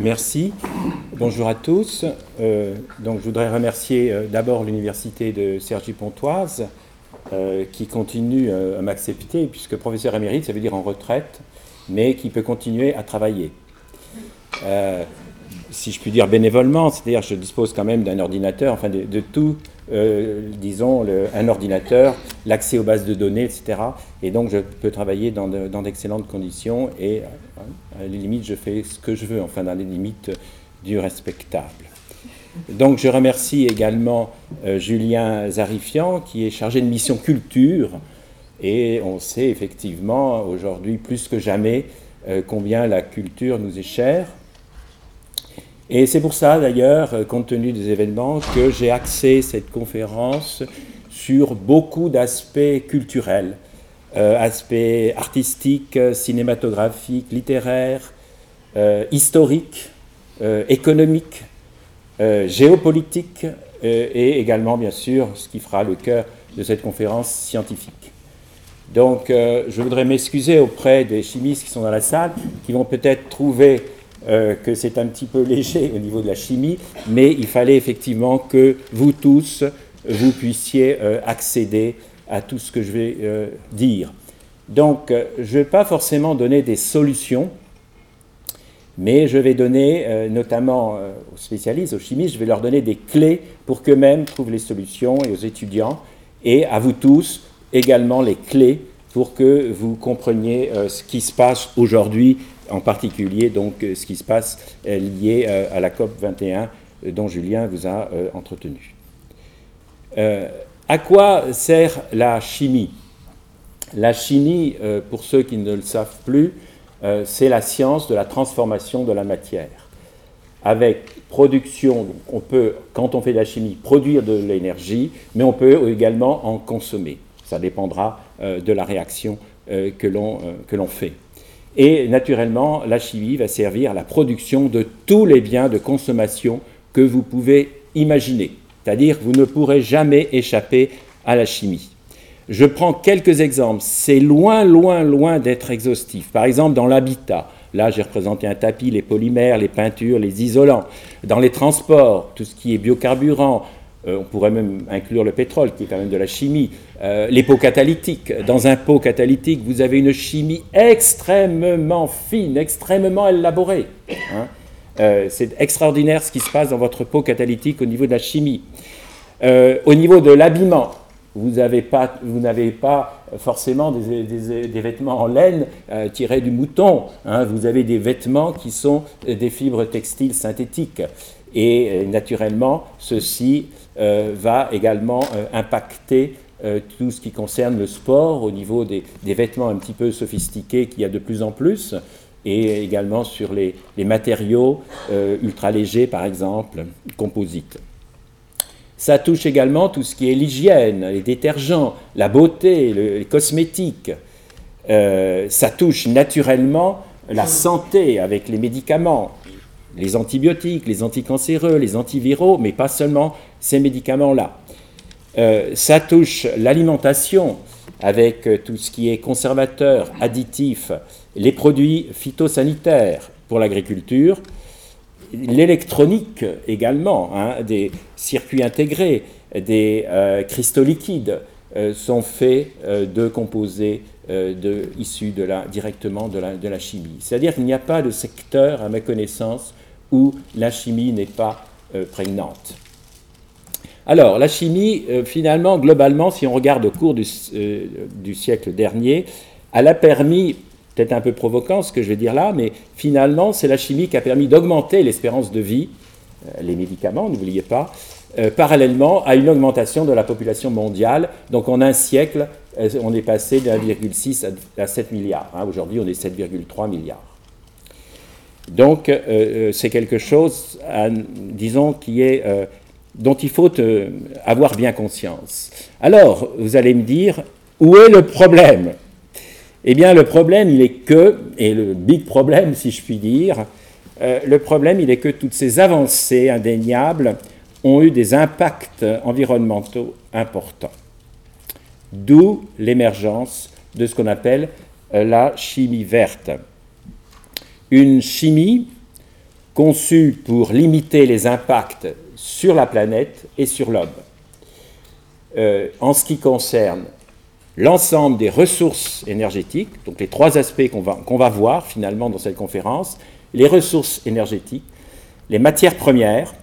Merci. Bonjour à tous. Euh, donc, je voudrais remercier euh, d'abord l'Université de Cergy-Pontoise euh, qui continue à m'accepter, puisque professeur émérite, ça veut dire en retraite, mais qui peut continuer à travailler. si je puis dire bénévolement, c'est-à-dire je dispose quand même d'un ordinateur, enfin de tout euh, disons, un ordinateur, l'accès aux bases de données, etc. Et donc, je peux travailler dans, d'excellentes conditions et, à les limites, je fais ce que je veux, enfin, dans les limites du respectable. Donc, je remercie également euh, Julien Zarifian, qui est chargé de mission culture. Et on sait effectivement, aujourd'hui, plus que jamais, euh, combien la culture nous est chère. Et c'est pour ça, d'ailleurs, euh, compte tenu des événements, que j'ai axé cette conférence sur beaucoup d'aspects culturels, euh, aspects artistiques, cinématographiques, littéraires, euh, historiques, économiques, géopolitiques, et également, bien sûr, ce qui fera le cœur de cette conférence scientifique. Donc, je voudrais m'excuser auprès des chimistes qui sont dans la salle, qui vont peut-être trouver euh, que c'est un petit peu léger au niveau de la chimie, mais il fallait effectivement que vous tous, vous puissiez euh, accéder à tout ce que je vais euh, dire. Donc, je ne vais pas forcément donner des solutions, mais je vais donner, notamment aux spécialistes, aux chimistes, je vais leur donner des clés pour qu'eux-mêmes trouvent les solutions, et aux étudiants, et à vous tous également les clés pour que vous compreniez ce qui se passe aujourd'hui en particulier euh, ce qui se passe euh, lié euh, à la COP 21 dont Julien vous a entretenu. à quoi sert la chimie? La chimie, pour ceux qui ne le savent plus, c'est la science de la transformation de la matière. Avec production, on peut, quand on fait de la chimie, produire de l'énergie, mais on peut également en consommer. Ça dépendra de la réaction que l'on fait. Et naturellement, la chimie va servir à la production de tous les biens de consommation que vous pouvez imaginer. C'est-à-dire, vous ne pourrez jamais échapper à la chimie. Je prends quelques exemples. C'est loin, loin, loin d'être exhaustif. Par exemple, dans l'habitat. Là, j'ai représenté un tapis, les polymères, les peintures, les isolants. Dans les transports, tout ce qui est biocarburant, on pourrait même inclure le pétrole, qui est quand même de la chimie, euh, les pots catalytiques. Dans un pot catalytique, vous avez une chimie extrêmement fine, extrêmement élaborée. Hein. Euh, c'est extraordinaire ce qui se passe dans votre pot catalytique au niveau de la chimie. au niveau de l'habillement, vous n'avez pas, forcément des, vêtements en laine tirés du mouton. Hein. Vous avez des vêtements qui sont des fibres textiles synthétiques. Et naturellement, ceci euh, va également euh, impacter euh, tout ce qui concerne le sport au niveau des, vêtements un petit peu sophistiqués qu'il y a de plus en plus et également sur les, matériaux ultra légers, par exemple, composites. Ça touche également tout ce qui est l'hygiène, les détergents, la beauté, les cosmétiques. ça touche naturellement la santé avec les médicaments, les antibiotiques, les anticancéreux, les antiviraux, mais pas seulement ces médicaments-là. Euh, ça touche l'alimentation avec euh, tout ce qui est conservateur, additif, les produits phytosanitaires pour l'agriculture, l'électronique également, hein, des circuits intégrés, des euh, cristaux liquides sont faits de composés issus directement de la chimie. C'est-à-dire qu'il n'y a pas de secteur, à ma connaissance, où la chimie n'est pas prégnante. Alors, la chimie, euh, finalement, globalement, si on regarde au cours euh, du, siècle dernier, elle a permis, peut-être un peu provoquant ce que je vais dire là, mais finalement, c'est la chimie qui a permis d'augmenter l'espérance de vie, euh, les médicaments, n'oubliez pas, parallèlement à une augmentation de la population mondiale. Donc, en un siècle, on est passé de 1,6 à 7 milliards. Hein. Aujourd'hui, on est 7,3 milliards. Donc, c'est quelque chose, disons, qui est dont il faut euh, avoir bien conscience. Alors, vous allez me dire, où est le problème? Eh bien, le problème, il est que, et le big problème, si je puis dire, euh, le problème, il est que toutes ces avancées indéniables ont eu des impacts environnementaux importants. D'où l'émergence de ce qu'on appelle euh, la chimie verte. Une chimie conçu pour limiter les impacts sur la planète et sur l'homme. Euh, en ce qui concerne l'ensemble des ressources énergétiques, donc les trois aspects qu'on va, voir finalement dans cette conférence, les ressources énergétiques, les matières premières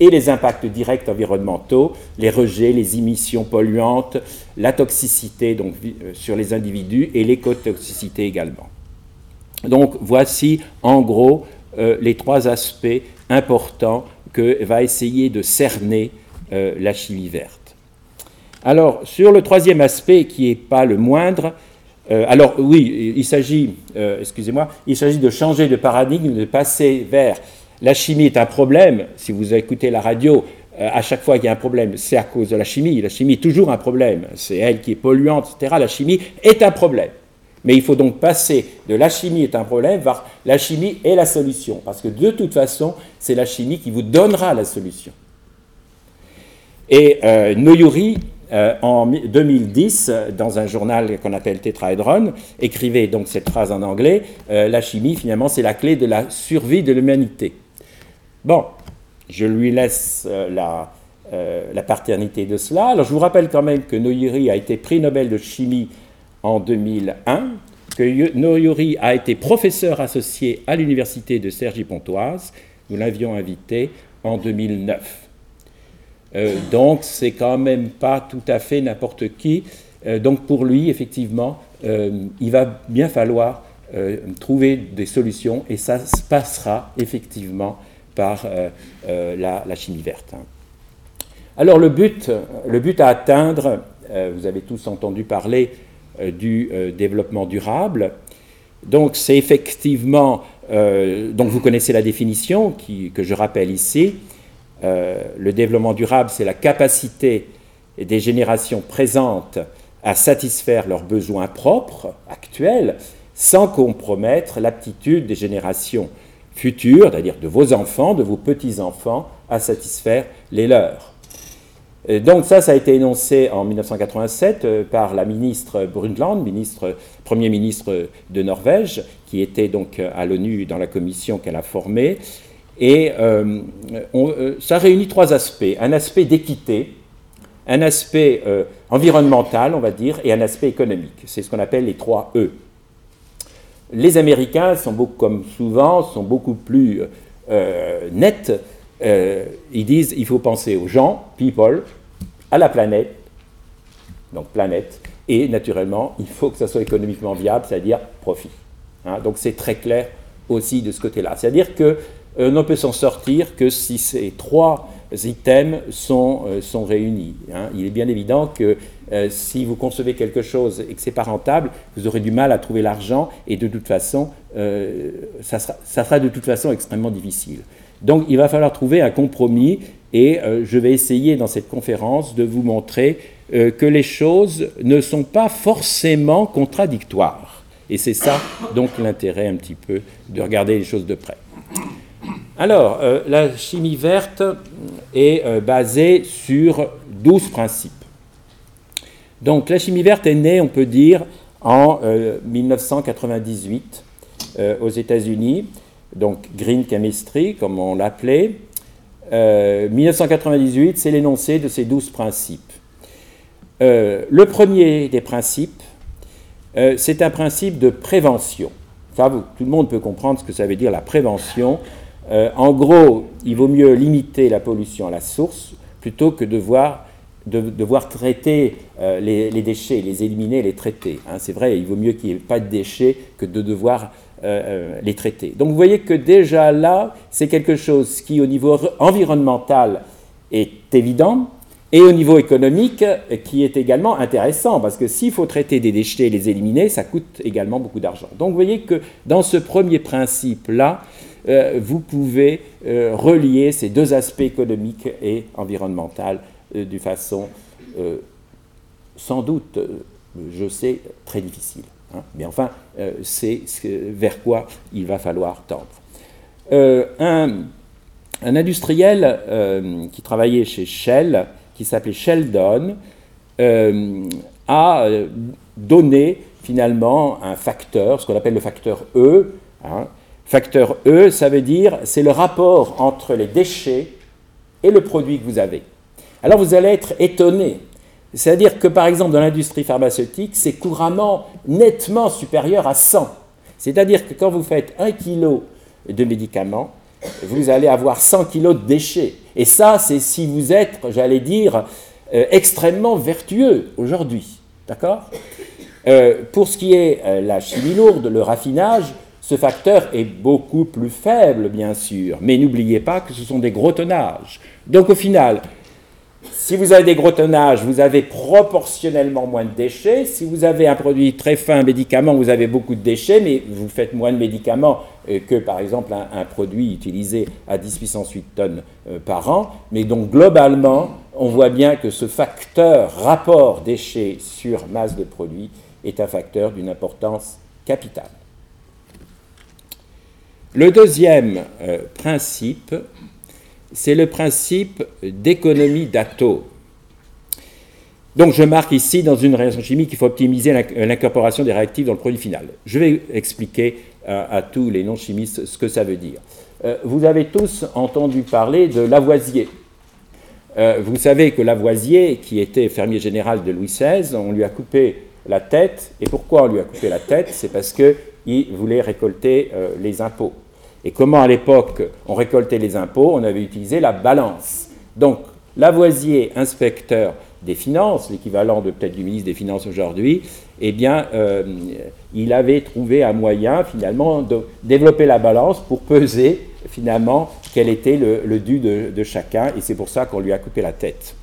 et les impacts directs environnementaux, les rejets, les émissions polluantes, la toxicité euh, sur les individus et l'écotoxicité également. Donc voici en gros euh, les trois aspects importants que va essayer de cerner euh, la chimie verte. Alors, sur le troisième aspect, qui n'est pas le moindre, euh, alors oui, il s'agit, excusez-moi, il s'agit de changer de paradigme, de passer vers la chimie est un problème. Si vous écoutez la radio, à chaque fois qu'il y a un problème, c'est à cause de la chimie. La chimie est toujours un problème. C'est elle qui est polluante, etc. La chimie est un problème. Mais il faut donc passer de la chimie est un problème vers la chimie est la solution. Parce que de toute façon, c'est la chimie qui vous donnera la solution. Et euh, Noyuri, euh, en 2010, dans un journal qu'on appelle Tetraedron, écrivait donc cette phrase en anglais euh, La chimie, finalement, c'est la clé de la survie de l'humanité. Bon, je lui laisse la, la paternité de cela. Alors, je vous rappelle quand même que Noyuri a été prix Nobel de chimie en 2001, que Noyori a été professeur associé à l'université de Cergy-Pontoise. Nous l'avions invité en 2009. Euh, donc, c'est quand même pas tout à fait n'importe qui. Euh, donc, pour lui, effectivement, euh, il va bien falloir trouver des solutions et ça se passera effectivement par la, la, chimie verte. Alors, le but, le but à atteindre, vous avez tous entendu parler euh, du euh, développement durable. Donc c'est effectivement, euh, donc vous connaissez la définition que je rappelle ici, le développement durable c'est la capacité des générations présentes à satisfaire leurs besoins propres, actuels, sans compromettre l'aptitude des générations futures, c'est-à-dire de vos enfants, de vos petits-enfants, à satisfaire les leurs donc ça, ça a été énoncé en 1987 euh, par la ministre Brundtland, ministre, Premier ministre de Norvège, qui était donc euh, à l'ONU dans la commission qu'elle a formée. Et euh, ça réunit trois aspects. Un aspect d'équité, un aspect environnemental, on va dire, et un aspect économique. C'est ce qu'on appelle les trois E. Les Américains, sont comme souvent, sont beaucoup plus nets euh, ils disent il faut penser aux gens, people, à la planète, donc planète, et naturellement, il faut que ça soit économiquement viable, c'est-à-dire profit. Hein. donc c'est très clair aussi de ce côté-là. C'est-à-dire que euh, ne peut s'en sortir que si ces trois items sont, euh, sont réunis. Hein. Il est bien évident que si vous concevez quelque chose et que ce n'est pas rentable, vous aurez du mal à trouver l'argent et de toute façon, ça sera, ça, sera, de toute façon extrêmement difficile. Donc il va falloir trouver un compromis et euh, je vais essayer dans cette conférence de vous montrer euh, que les choses ne sont pas forcément contradictoires. Et c'est ça donc l'intérêt un petit peu de regarder les choses de près. Alors, euh, la chimie verte est basée sur 12 principes. Donc la chimie verte est née, on peut dire, en 1998 aux États-Unis donc Green Chemistry, comme on l'appelait. 1998, euh, c'est l'énoncé de ces douze principes. Euh, le premier des principes, euh, c'est un principe de prévention. Tout le monde peut comprendre ce que ça veut dire la prévention. en gros, il vaut mieux limiter la pollution à la source plutôt que de devoir, de, devoir traiter les, déchets, les éliminer, les traiter. Hein. c'est vrai, il vaut mieux qu'il n'y ait pas de déchets que de devoir euh, euh, les traités. Donc vous voyez que déjà là, c'est quelque chose qui au niveau environnemental est évident et au niveau économique qui est également intéressant parce que s'il faut traiter des déchets et les éliminer, ça coûte également beaucoup d'argent. Donc vous voyez que dans ce premier principe-là, euh, vous pouvez relier ces deux aspects économiques et environnemental de façon sans doute, je sais, très difficile. Hein. Mais enfin, euh, c'est vers quoi il va falloir tendre. Euh, un, industriel euh, qui travaillait chez Shell, qui s'appelait Sheldon, a donné finalement un facteur, ce qu'on appelle le facteur E, hein, Facteur E, ça veut dire c'est le rapport entre les déchets et le produit que vous avez. Alors vous allez être étonné. C'est-à-dire que par exemple dans l'industrie pharmaceutique, c'est couramment nettement supérieur à 100. C'est-à-dire que quand vous faites 1 kg de médicaments, vous allez avoir 100 kg de déchets. Et ça, c'est si vous êtes, j'allais dire, euh, extrêmement vertueux aujourd'hui. D'accord? Euh, Pour ce qui est euh, la chimie lourde, le raffinage, ce facteur est beaucoup plus faible, bien sûr. Mais n'oubliez pas que ce sont des gros tonnages. Donc au final, si vous avez des gros tonnages, vous avez proportionnellement moins de déchets. Si vous avez un produit très fin, un médicament, vous avez beaucoup de déchets, mais vous faites moins de médicaments euh, que, par exemple, un, produit utilisé à 10 puissance 8 tonnes euh, par an. Mais donc, globalement, on voit bien que ce facteur rapport déchets sur masse de produit est un facteur d'une importance capitale. Le deuxième euh, principe, c'est le principe d'économie d'atomes. Donc je marque ici dans une réaction chimique qu'il faut optimiser l'incorporation des réactifs dans le produit final. Je vais expliquer à, tous les non-chimistes ce que ça veut dire. Euh, vous avez tous entendu parler de Lavoisier. Euh, vous savez que Lavoisier, qui était fermier général de Louis XVI, on lui a coupé la tête. Et pourquoi on lui a coupé la tête? C'est parce qu'il voulait récolter euh, les impôts. Et comment à l'époque on récoltait les impôts On avait utilisé la balance. Donc Lavoisier, inspecteur des finances, l'équivalent de peut-être du ministre des Finances aujourd'hui, eh bien, euh, il avait trouvé un moyen finalement de développer la balance pour peser finalement quel était le, dû de, chacun, et c'est pour ça qu'on lui a coupé la tête.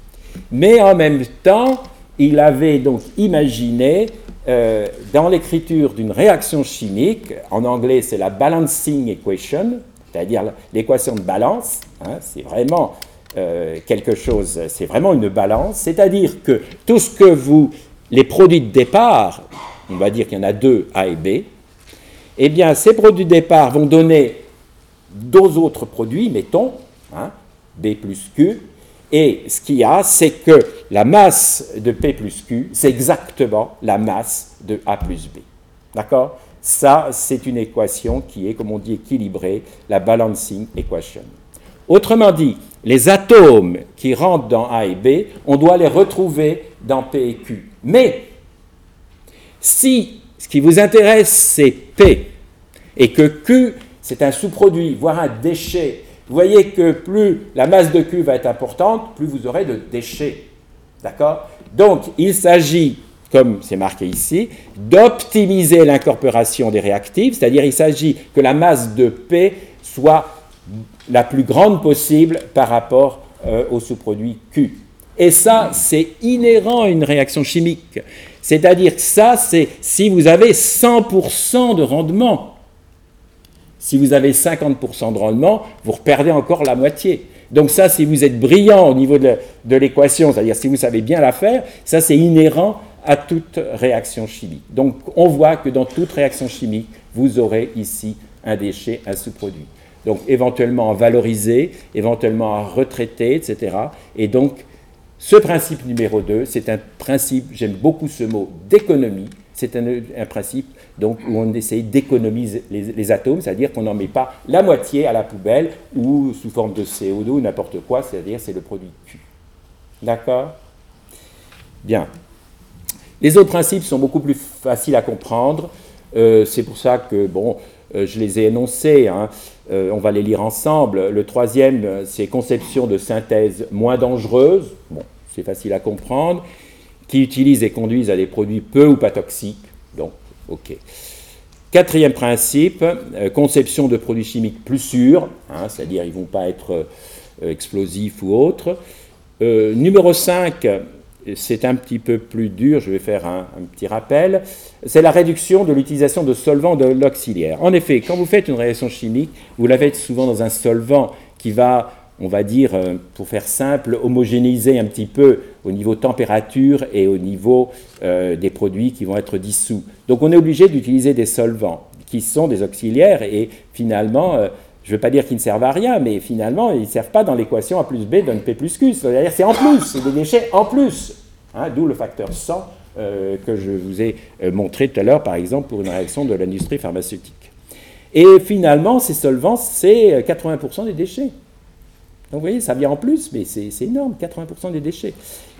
Mais en même temps, il avait donc imaginé euh, dans l'écriture d'une réaction chimique, en anglais c'est la balancing equation, c'est-à-dire l'équation de balance, hein, c'est vraiment euh, quelque chose, c'est vraiment une balance, c'est-à-dire que tout ce que vous, les produits de départ, on va dire qu'il y en a deux, A et B, eh bien ces produits de départ vont donner deux autres produits, mettons, hein, B plus Q, et ce qu'il y a, c'est que la masse de P plus Q, c'est exactement la masse de A plus B. D'accord? Ça, c'est une équation qui est, comme on dit, équilibrée, la balancing equation. Autrement dit, les atomes qui rentrent dans A et B, on doit les retrouver dans P et Q. Mais si ce qui vous intéresse, c'est P, et que Q, c'est un sous-produit, voire un déchet, vous voyez que plus la masse de Q va être importante, plus vous aurez de déchets. D'accord? Donc, il s'agit, comme c'est marqué ici, d'optimiser l'incorporation des réactifs, c'est-à-dire il s'agit que la masse de P soit la plus grande possible par rapport euh, au sous-produit Q. Et ça, c'est inhérent à une réaction chimique. C'est-à-dire que ça, c'est si vous avez 100% de rendement, si vous avez 50% de rendement, vous perdez encore la moitié. Donc ça, si vous êtes brillant au niveau de l'équation, c'est-à-dire si vous savez bien la faire, ça c'est inhérent à toute réaction chimique. Donc on voit que dans toute réaction chimique, vous aurez ici un déchet, un sous-produit. Donc éventuellement à valoriser, éventuellement à retraiter, etc. Et donc ce principe numéro 2, c'est un principe, j'aime beaucoup ce mot, d'économie, c'est un, principe donc, où on essaye d'économiser les, atomes, c'est-à-dire qu'on n'en met pas la moitié à la poubelle ou sous forme de CO2 ou n'importe quoi, c'est-à-dire c'est le produit Q. D'accord? Bien. Les autres principes sont beaucoup plus faciles à comprendre. Euh, c'est pour ça que, bon, euh, je les ai énoncés. Hein. Euh, on va les lire ensemble. Le troisième, c'est conception de synthèse moins dangereuse. Bon, c'est facile à comprendre qui utilisent et conduisent à des produits peu ou pas toxiques. Donc, OK. Quatrième principe, euh, conception de produits chimiques plus sûrs, hein, c'est-à-dire ils ne vont pas être euh, explosifs ou autres. Euh, numéro 5, c'est un petit peu plus dur, je vais faire un, petit rappel, c'est la réduction de l'utilisation de solvants de l'auxiliaire. En effet, quand vous faites une réaction chimique, vous la faites souvent dans un solvant qui va on va dire, euh, pour faire simple, homogénéiser un petit peu au niveau température et au niveau euh, des produits qui vont être dissous. Donc on est obligé d'utiliser des solvants qui sont des auxiliaires et finalement, euh, je ne veux pas dire qu'ils ne servent à rien, mais finalement, ils ne servent pas dans l'équation A plus B donne P plus Q. C'est-à-dire c'est en plus, c'est des déchets en plus. Hein, d'où le facteur 100 que je vous ai montré tout à l'heure, par exemple, pour une réaction de l'industrie pharmaceutique. Et finalement, ces solvants, c'est 80% des déchets. Donc vous voyez, ça vient en plus, mais c'est énorme, 80% des déchets.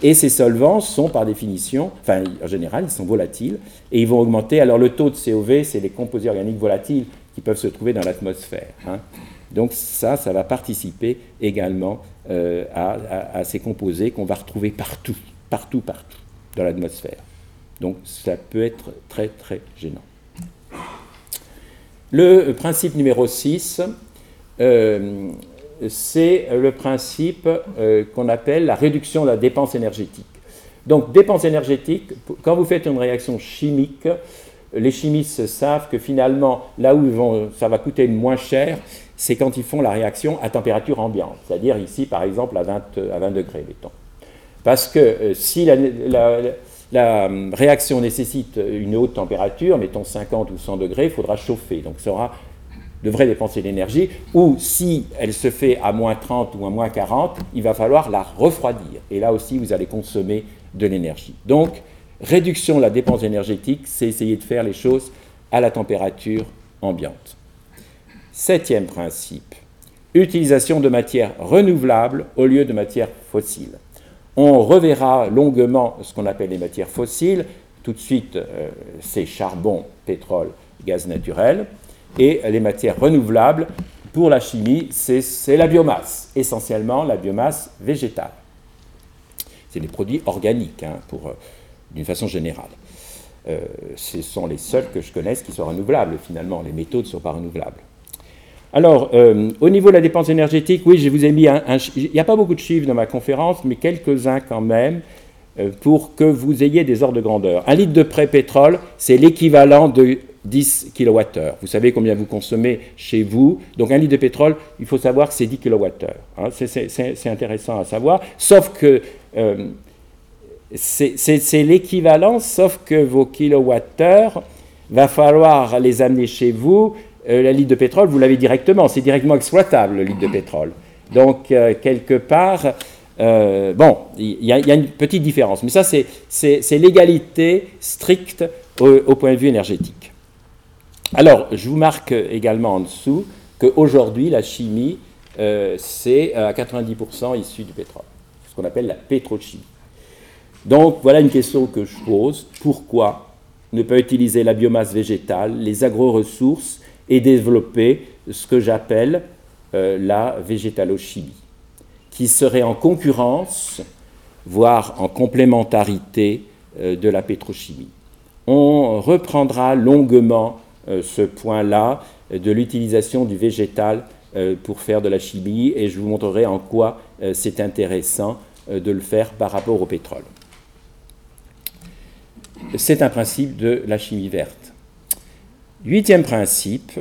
Et ces solvants sont par définition, enfin en général, ils sont volatiles et ils vont augmenter. Alors le taux de COV, c'est les composés organiques volatiles qui peuvent se trouver dans l'atmosphère. Hein. Donc ça, ça va participer également euh, à, ces composés qu'on va retrouver partout, partout, partout dans l'atmosphère. Donc ça peut être très, très gênant. Le principe numéro 6, euh, c'est le principe euh, qu'on appelle la réduction de la dépense énergétique. Donc, dépense énergétique, quand vous faites une réaction chimique, les chimistes savent que finalement, là où ça va coûter moins cher, c'est quand ils font la réaction à température ambiante, c'est-à-dire ici, par exemple, à 20, à 20 degrés, mettons. Parce que euh, si la, la, réaction nécessite une haute température, mettons 50 ou 100 degrés, il faudra chauffer. Donc, ça aura devrait dépenser l'énergie, ou si elle se fait à moins 30 ou à moins 40, il va falloir la refroidir. Et là aussi, vous allez consommer de l'énergie. Donc, réduction de la dépense énergétique, c'est essayer de faire les choses à la température ambiante. Septième principe, utilisation de matières renouvelables au lieu de matières fossiles. On reverra longuement ce qu'on appelle les matières fossiles. Tout de suite, euh, c'est charbon, pétrole, gaz naturel et les matières renouvelables, pour la chimie, c'est la biomasse, essentiellement la biomasse végétale. C'est des produits organiques, hein, euh, d'une façon générale. Euh, ce sont les seuls que je connaisse qui sont renouvelables, finalement. Les métaux ne sont pas renouvelables. Alors, euh, au niveau de la dépense énergétique, oui, je vous ai mis un, il n'y a pas beaucoup de chiffres dans ma conférence, mais quelques-uns quand même, pour que vous ayez des ordres de grandeur. Un litre de pré-pétrole, c'est l'équivalent de 10 kWh. Vous savez combien vous consommez chez vous. Donc un litre de pétrole, il faut savoir que c'est 10 kWh. Hein. C'est intéressant à savoir. Sauf que euh, c'est l'équivalent, sauf que vos kilowattheures, va falloir les amener chez vous. Euh, la litre de pétrole, vous l'avez directement. C'est directement exploitable, le litre de pétrole. Donc euh, quelque part... bon, il y, a une petite différence, mais ça c'est l'égalité stricte au, point de vue énergétique. Alors, je vous marque également en dessous qu'aujourd'hui, la chimie, euh, c'est à 90% issu du pétrole, ce qu'on appelle la pétrochimie. Donc, voilà une question que je pose. Pourquoi ne pas utiliser la biomasse végétale, les agro-ressources et développer ce que j'appelle euh, la végétalochimie, qui serait en concurrence, voire en complémentarité euh, de la pétrochimie On reprendra longuement euh, ce point-là de l'utilisation du végétal euh, pour faire de la chimie et je vous montrerai en quoi euh, c'est intéressant de le faire par rapport au pétrole. C'est un principe de la chimie verte. Huitième principe,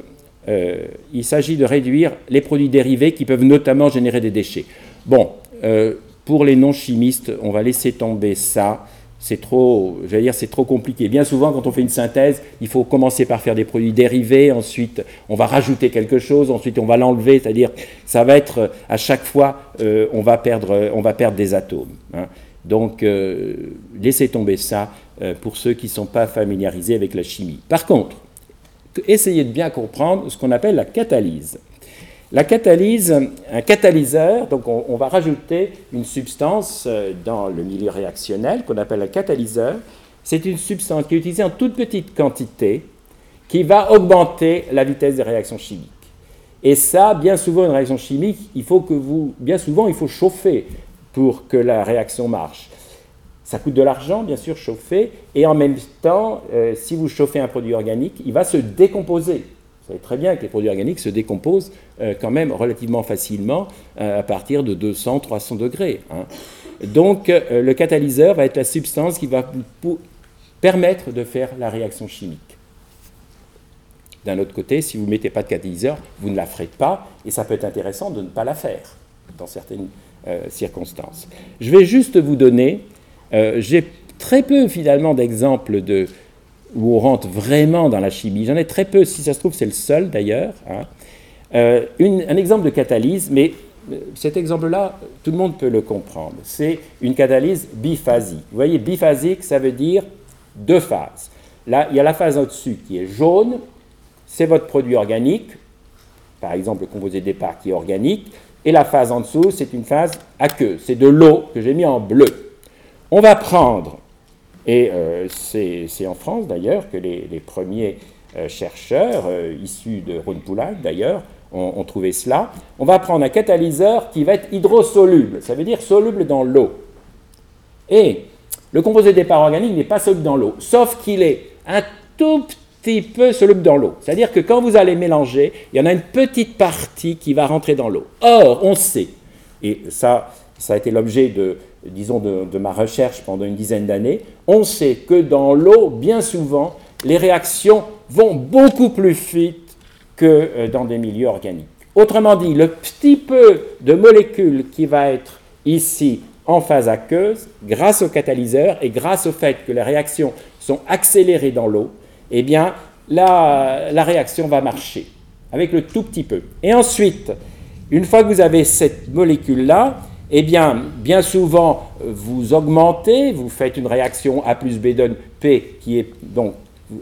il s'agit de réduire les produits dérivés qui peuvent notamment générer des déchets. Bon, pour les non-chimistes, on va laisser tomber ça c'est trop, dire, c'est trop compliqué. Bien souvent, quand on fait une synthèse, il faut commencer par faire des produits dérivés, ensuite on va rajouter quelque chose, ensuite on va l'enlever, c'est-à-dire ça va être à chaque fois euh, on va perdre, on va perdre des atomes. Hein. Donc euh, laissez tomber ça euh, pour ceux qui ne sont pas familiarisés avec la chimie. Par contre, essayez de bien comprendre ce qu'on appelle la catalyse. La catalyse, un catalyseur, donc on, va rajouter une substance euh, dans le milieu réactionnel qu'on appelle un catalyseur. C'est une substance qui est utilisée en toute petite quantité qui va augmenter la vitesse des réactions chimiques. Et ça, bien souvent, une réaction chimique, il faut que vous, bien souvent, il faut chauffer pour que la réaction marche. Ça coûte de l'argent, bien sûr, chauffer, et en même temps, euh, si vous chauffez un produit organique, il va se décomposer. Vous savez très bien que les produits organiques se décomposent euh, quand même relativement facilement euh, à partir de 200-300 degrés. Hein. Donc euh, le catalyseur va être la substance qui va permettre de faire la réaction chimique. D'un autre côté, si vous ne mettez pas de catalyseur, vous ne la ferez pas, et ça peut être intéressant de ne pas la faire dans certaines circonstances. Je vais juste vous donner, j'ai très peu finalement d'exemples de, où on rentre vraiment dans la chimie. J'en ai très peu, si ça se trouve, c'est le seul d'ailleurs. Hein. Euh, un exemple de catalyse, mais euh, cet exemple-là, tout le monde peut le comprendre. C'est une catalyse biphasique. Vous voyez, biphasique, ça veut dire deux phases. Là, il y a la phase au-dessus qui est jaune, c'est votre produit organique, par exemple le composé de départ qui est organique, et la phase en dessous, c'est une phase aqueuse. C'est de l'eau que j'ai mis en bleu. On va prendre, et euh, c'est en France d'ailleurs que les, premiers euh, chercheurs, euh, issus de Rhône-Poulenc d'ailleurs, ont, ont, trouvé cela. On va prendre un catalyseur qui va être hydrosoluble, ça veut dire soluble dans l'eau. Et le composé de départ organique n'est pas soluble dans l'eau, sauf qu'il est un tout petit peu soluble dans l'eau. C'est-à-dire que quand vous allez mélanger, il y en a une petite partie qui va rentrer dans l'eau. Or, on sait, et ça, ça a été l'objet de, disons, de, ma recherche pendant une dizaine d'années, on sait que dans l'eau, bien souvent, les réactions vont beaucoup plus vite que euh, dans des milieux organiques. Autrement dit, le petit peu de molécules qui va être ici en phase aqueuse, grâce au catalyseur et grâce au fait que les réactions sont accélérées dans l'eau, eh bien, la, la réaction va marcher avec le tout petit peu. Et ensuite, une fois que vous avez cette molécule-là, eh bien, bien souvent, vous augmentez, vous faites une réaction A plus B donne P, qui est donc,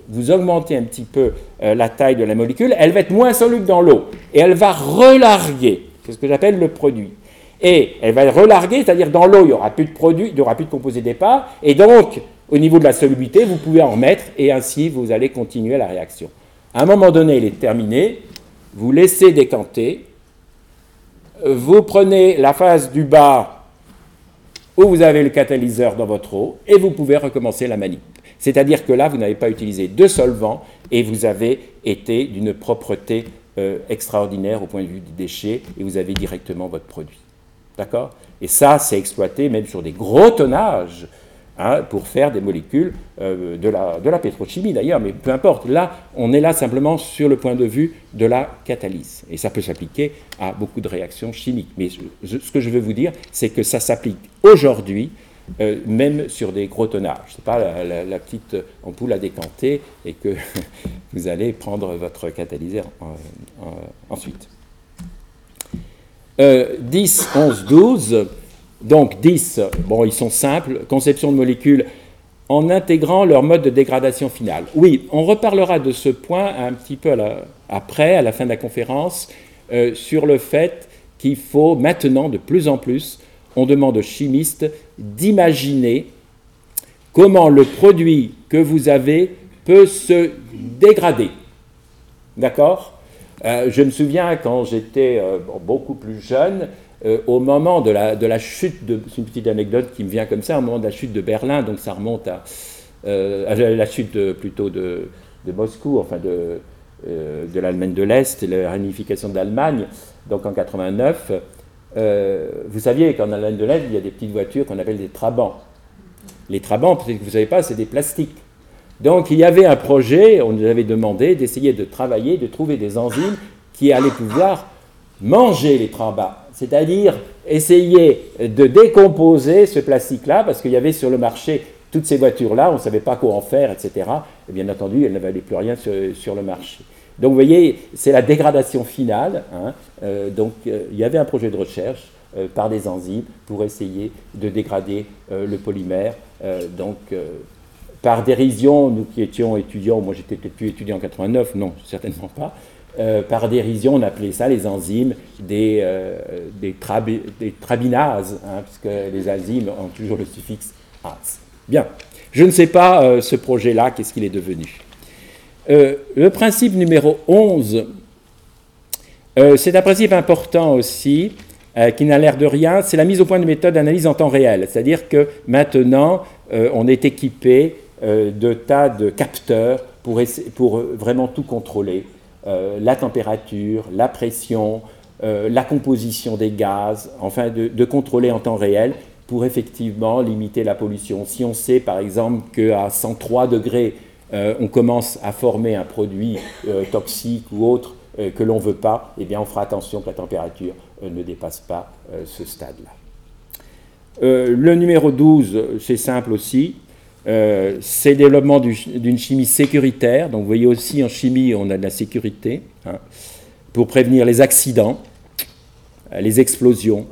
vous augmentez un petit peu euh, la taille de la molécule, elle va être moins soluble dans l'eau, et elle va relarguer, c'est ce que j'appelle le produit. Et elle va relarguer, c'est-à-dire dans l'eau, il n'y aura plus de produit, il n'y aura plus de composé départ, et donc, au niveau de la solubilité, vous pouvez en mettre, et ainsi, vous allez continuer la réaction. À un moment donné, il est terminé, vous laissez décanter, vous prenez la phase du bas où vous avez le catalyseur dans votre eau, et vous pouvez recommencer la manip. C'est-à-dire que là, vous n'avez pas utilisé de solvant, et vous avez été d'une propreté euh, extraordinaire au point de vue du déchet, et vous avez directement votre produit. D'accord? Et ça, c'est exploité même sur des gros tonnages hein, pour faire des molécules euh, de, la, de la pétrochimie d'ailleurs, mais peu importe. Là, on est là simplement sur le point de vue de la catalyse. Et ça peut s'appliquer à beaucoup de réactions chimiques. Mais ce que je veux vous dire, c'est que ça s'applique aujourd'hui euh, même sur des gros tonnages. Ce n'est pas la, petite ampoule à décanter et que vous allez prendre votre catalyseur ensuite. 10, 11, 12. Donc 10, bon, ils sont simples, conception de molécules en intégrant leur mode de dégradation finale. Oui, on reparlera de ce point un petit peu après, à la fin de la conférence, euh, sur le fait qu'il faut maintenant, de plus en plus, on demande aux chimistes d'imaginer comment le produit que vous avez peut se dégrader. D'accord? Euh, je me souviens quand j'étais euh, beaucoup plus jeune, euh, au moment de la, de la chute de. C'est une petite anecdote qui me vient comme ça, au moment de la chute de Berlin, donc ça remonte à, la chute plutôt de, de, Moscou, enfin de, de l'Allemagne de l'Est, la réunification de l'Allemagne, donc en 89. vous saviez qu'en Allemagne de l'Est, il y a des petites voitures qu'on appelle des trabants. Les trabants, peut-être que vous ne savez pas, c'est des plastiques. Donc il y avait un projet, on nous avait demandé d'essayer de travailler, de trouver des enzymes qui allaient pouvoir manger les trabas, c'est-à-dire essayer de décomposer ce plastique-là, parce qu'il y avait sur le marché toutes ces voitures-là, on ne savait pas quoi en faire, etc. Et bien entendu, elles ne valaient plus rien sur, le marché. Donc vous voyez, c'est la dégradation finale. Hein. Euh, donc euh, il y avait un projet de recherche euh, par des enzymes pour essayer de dégrader le polymère. donc par dérision, nous qui étions étudiants, moi j'étais peut-être plus étudiant en 89, non, certainement pas, euh, par dérision, on appelait ça les enzymes des, euh, des, trabinases, hein, puisque les enzymes ont toujours le suffixe as. Bien, je ne sais pas euh, ce projet-là, qu'est-ce qu'il est devenu. le principe numéro 11, c'est un principe important aussi, qui n'a l'air de rien, c'est la mise au point de méthode d'analyse en temps réel. C'est-à-dire que maintenant, on est équipé de tas de capteurs pour vraiment tout contrôler. Euh, la température, la pression, euh, la composition des gaz, enfin de, contrôler en temps réel pour effectivement limiter la pollution. Si on sait par exemple qu'à 103 degrés, on commence à former un produit toxique ou autre que l'on ne veut pas, eh bien on fera attention que la température ne dépasse pas ce stade-là. le numéro 12, c'est simple aussi, euh, c'est le développement d'une chimie sécuritaire. Donc vous voyez aussi en chimie, on a de la sécurité hein, pour prévenir les accidents, euh, les explosions,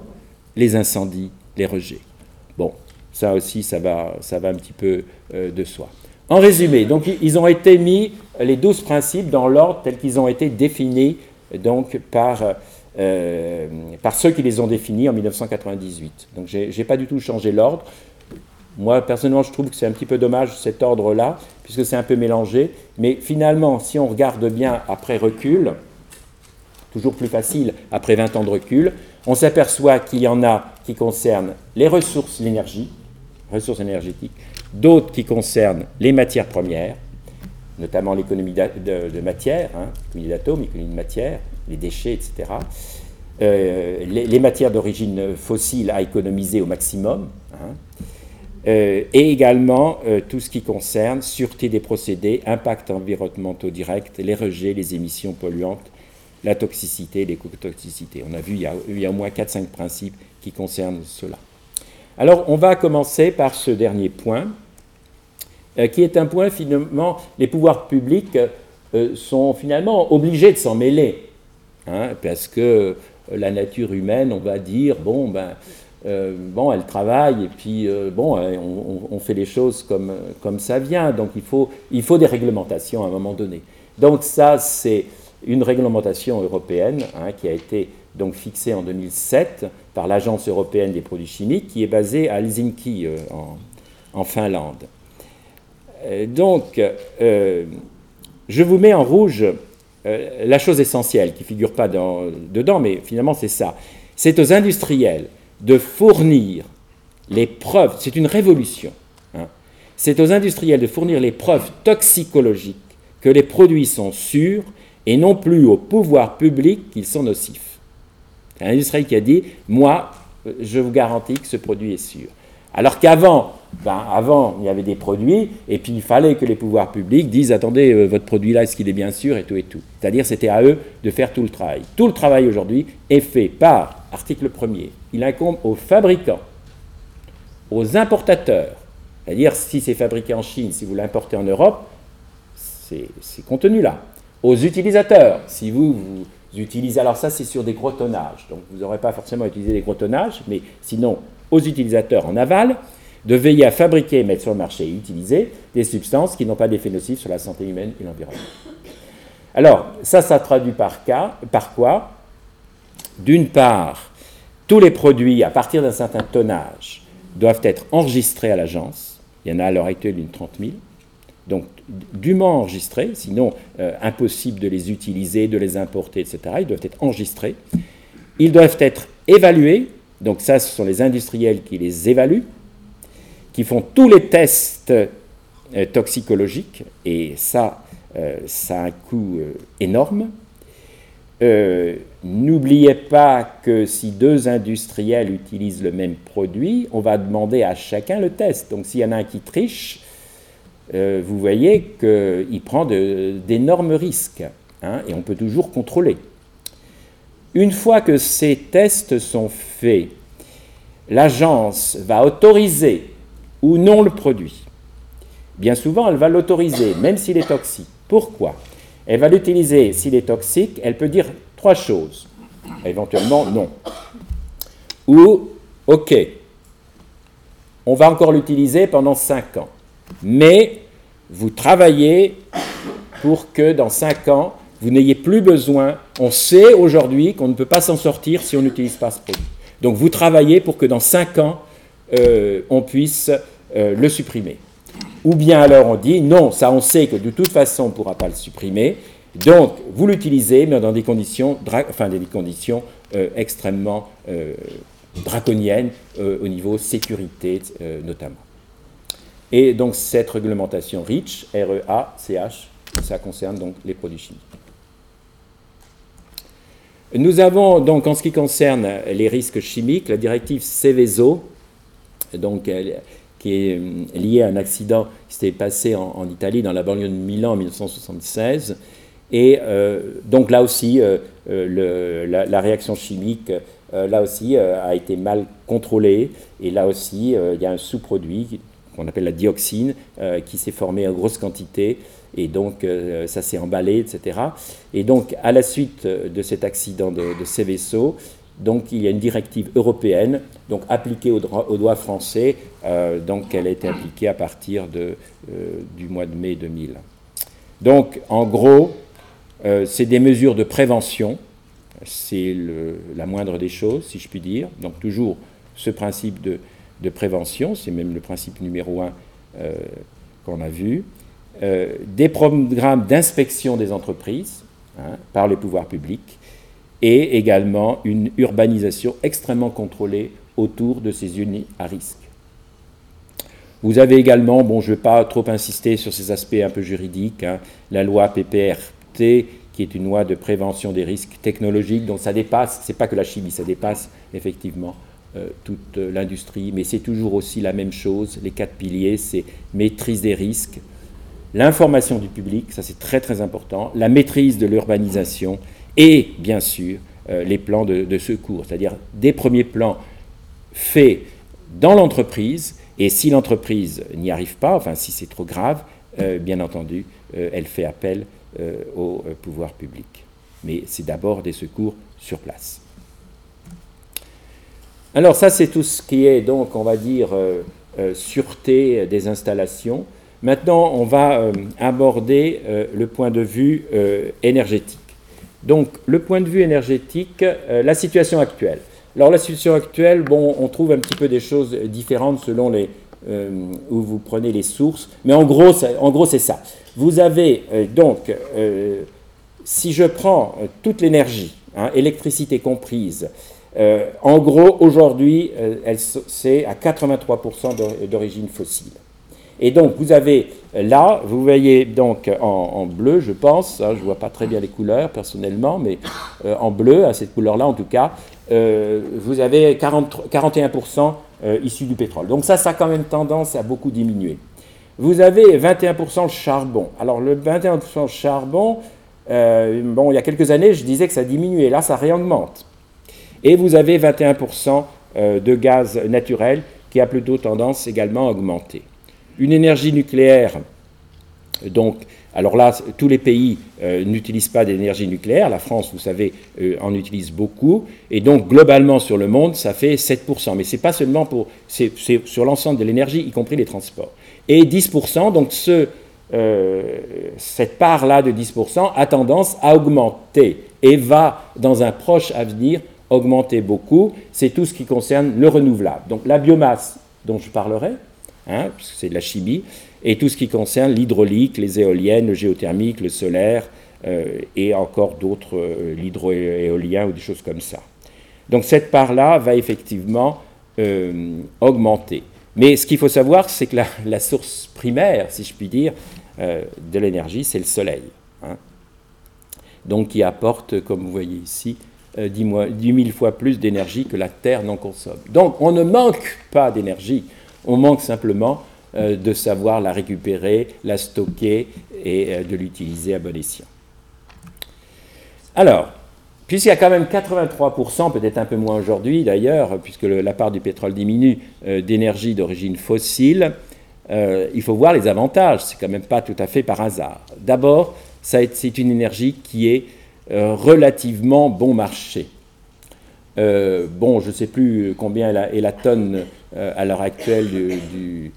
les incendies, les rejets. Bon, ça aussi, ça va, ça va un petit peu euh, de soi. En résumé, donc ils ont été mis les douze principes dans l'ordre tel qu'ils ont été définis donc par, par ceux qui les ont définis en 1998. Donc je n'ai pas du tout changé l'ordre. Moi, personnellement, je trouve que c'est un petit peu dommage cet ordre-là, puisque c'est un peu mélangé. Mais finalement, si on regarde bien après recul, toujours plus facile après 20 ans de recul, on s'aperçoit qu'il y en a qui concernent les ressources, l'énergie, ressources énergétiques, d'autres qui concernent les matières premières, notamment l'économie de, matière, hein, l'économie d'atomes, l'économie de matière, les déchets, etc. Euh, les, matières d'origine fossile à économiser au maximum, hein. Euh, et également euh, tout ce qui concerne sûreté des procédés, impacts environnementaux directs, les rejets, les émissions polluantes, la toxicité, l'écotoxicité. On a vu, il y a, au moins 4-5 principes qui concernent cela. Alors, on va commencer par ce dernier point, euh, qui est un point finalement, les pouvoirs publics sont finalement obligés de s'en mêler, hein, parce que la nature humaine, on va dire, bon, ben, bon, elle travaille et puis bon, on, fait les choses comme, comme ça vient. Donc il faut, il faut des réglementations à un moment donné. Donc ça, c'est une réglementation européenne hein, qui a été donc fixée en 2007 par l'Agence européenne des produits chimiques, qui est basée à Helsinki en, Finlande. Euh, donc, euh, je vous mets en rouge euh, la chose essentielle qui ne figure pas dedans, mais finalement c'est ça. C'est aux industriels de fournir les preuves, c'est une révolution, hein. c'est aux industriels de fournir les preuves toxicologiques que les produits sont sûrs et non plus au pouvoir public qu'ils sont nocifs. C'est un qui a dit, moi, je vous garantis que ce produit est sûr. Alors qu'avant, ben, avant, il y avait des produits, et puis il fallait que les pouvoirs publics disent attendez, euh, votre produit-là, est-ce qu'il est bien sûr, et tout et tout. C'est-à-dire, c'était à eux de faire tout le travail. Tout le travail aujourd'hui est fait par, article 1er, il incombe aux fabricants, aux importateurs, c'est-à-dire si c'est fabriqué en Chine, si vous l'importez en Europe, c'est contenu là. Aux utilisateurs, si vous, vous utilisez, alors ça c'est sur des gros tonnages, donc vous n'aurez pas forcément utilisé des gros tonnages, mais sinon aux utilisateurs en aval de veiller à fabriquer et mettre sur le marché et utiliser des substances qui n'ont pas d'effet nocif sur la santé humaine et l'environnement. Alors, ça, ça traduit par, cas, par quoi? D'une part, tous les produits à partir d'un certain tonnage doivent être enregistrés à l'agence. Il y en a à l'heure actuelle une 30 000. Donc, dûment enregistrés, sinon euh, impossible de les utiliser, de les importer, etc. Ils doivent être enregistrés. Ils doivent être évalués donc ça, ce sont les industriels qui les évaluent, qui font tous les tests euh, toxicologiques, et ça, euh, ça a un coût énorme. N'oubliez pas que si deux industriels utilisent le même produit, on va demander à chacun le test. Donc s'il y en a un qui triche, vous voyez qu'il prend d'énormes risques, hein, et on peut toujours contrôler. Une fois que ces tests sont faits, l'agence va autoriser ou non le produit. Bien souvent, elle va l'autoriser, même s'il est toxique. Pourquoi? Elle va l'utiliser s'il est toxique, elle peut dire trois choses. Éventuellement, non. Ou, OK, on va encore l'utiliser pendant cinq ans. Mais vous travaillez pour que dans cinq ans, vous n'ayez plus besoin. On sait aujourd'hui qu'on ne peut pas s'en sortir si on n'utilise pas ce produit. Donc vous travaillez pour que dans 5 ans, euh, on puisse euh, le supprimer. Ou bien alors on dit non, ça on sait que de toute façon on ne pourra pas le supprimer, donc vous l'utilisez, mais dans des conditions, enfin, des conditions euh, extrêmement draconiennes au niveau sécurité notamment. Et donc cette réglementation REACH, R-E-A-C-H, ça concerne donc les produits chimiques. Nous avons donc en ce qui concerne les risques chimiques, la directive Seveso, donc, qui est euh, liée à un accident qui s'était passé en, Italie, dans la banlieue de Milan en 1976. Et euh, donc là aussi, euh, la, réaction chimique, là aussi, a été mal contrôlée. Et là aussi, il y a un sous-produit qu'on appelle la dioxine qui s'est formé en grosse quantité et donc euh, ça s'est emballé, etc. Et donc à la suite de cet accident de, de Seveso, Donc il y a une directive européenne, donc appliquée au droit, français, donc elle a été appliquée à partir de, du mois de mai 2000. Donc en gros, c'est des mesures de prévention, c'est la moindre des choses, si je puis dire. Donc toujours ce principe de, prévention, c'est même le principe numéro un qu'on a vu. Euh, des programmes d'inspection des entreprises hein, par les pouvoirs publics et également une urbanisation extrêmement contrôlée autour de ces unis à risque. Vous avez également, bon, je ne vais pas trop insister sur ces aspects un peu juridiques, hein, la loi Qui est une loi de prévention des risques technologiques, donc ça dépasse, c'est pas que la chimie, ça dépasse effectivement euh, toute l'industrie, mais c'est toujours aussi la même chose. Les quatre piliers, c'est maîtrise des risques, l'information du public, ça c'est très très important, la maîtrise de l'urbanisation et bien sûr euh, les plans de, secours, c'est-à-dire des premiers plans faits dans l'entreprise et si l'entreprise n'y arrive pas, enfin si c'est trop grave, euh, bien entendu, euh, elle fait appel au pouvoir public. Mais c'est d'abord des secours sur place. Alors ça c'est tout ce qui est donc on va dire sûreté des installations. Maintenant, on va euh, aborder euh, le point de vue euh, énergétique. Donc, le point de vue énergétique, la situation actuelle. Alors, la situation actuelle, bon, on trouve un petit peu des choses différentes selon les, où vous prenez les sources, mais en gros, en gros, c'est ça. Vous avez donc, si je prends toute l'énergie, hein, électricité comprise, en gros, aujourd'hui, c'est à 83% d'origine fossile. Et donc, vous avez là, vous voyez donc en, bleu, je pense, hein, je ne vois pas très bien les couleurs personnellement, mais euh, en bleu, à cette couleur-là en tout cas, euh, vous avez 40, 41% euh, issus du pétrole. Donc ça, ça a quand même tendance à beaucoup diminuer. Vous avez 21% charbon. Alors le 21% charbon, bon, il y a quelques années, je disais que ça diminuait. Là, ça réaugmente. Et vous avez 21% de gaz naturel qui a plutôt tendance également à augmenter. Une énergie nucléaire, donc, alors là, tous les pays euh, n'utilisent pas d'énergie nucléaire. La France, vous savez, euh, en utilise beaucoup. Et donc, globalement, sur le monde, ça fait 7%. Mais ce n'est pas seulement pour. C'est sur l'ensemble de l'énergie, y compris les transports. Et 10%, donc ce, euh, cette part-là de 10% a tendance à augmenter et va, dans un proche avenir, augmenter beaucoup. C'est tout ce qui concerne le renouvelable. Donc, la biomasse dont je parlerai, hein, puisque c'est de la chimie, et tout ce qui concerne l'hydraulique, les éoliennes, le géothermique, le solaire, euh, et encore d'autres, euh, l'hydroéolien ou des choses comme ça. Donc cette part-là va effectivement euh, augmenter. Mais ce qu'il faut savoir, c'est que la, source primaire, si je puis dire, de l'énergie, c'est le soleil. Hein. Donc qui apporte, comme vous voyez ici, 10, 000 fois plus d'énergie que la Terre n'en consomme. Donc on ne manque pas d'énergie on manque simplement euh, de savoir la récupérer, la stocker et euh, de l'utiliser à bon escient. Alors, puisqu'il y a quand même 83%, peut-être un peu moins aujourd'hui d'ailleurs, puisque la part du pétrole diminue, euh, d'énergie d'origine fossile, il faut voir les avantages. C'est quand même pas tout à fait par hasard. D'abord, c'est une énergie qui est relativement bon marché. bon, je ne sais plus combien est la tonne à l'heure actuelle du,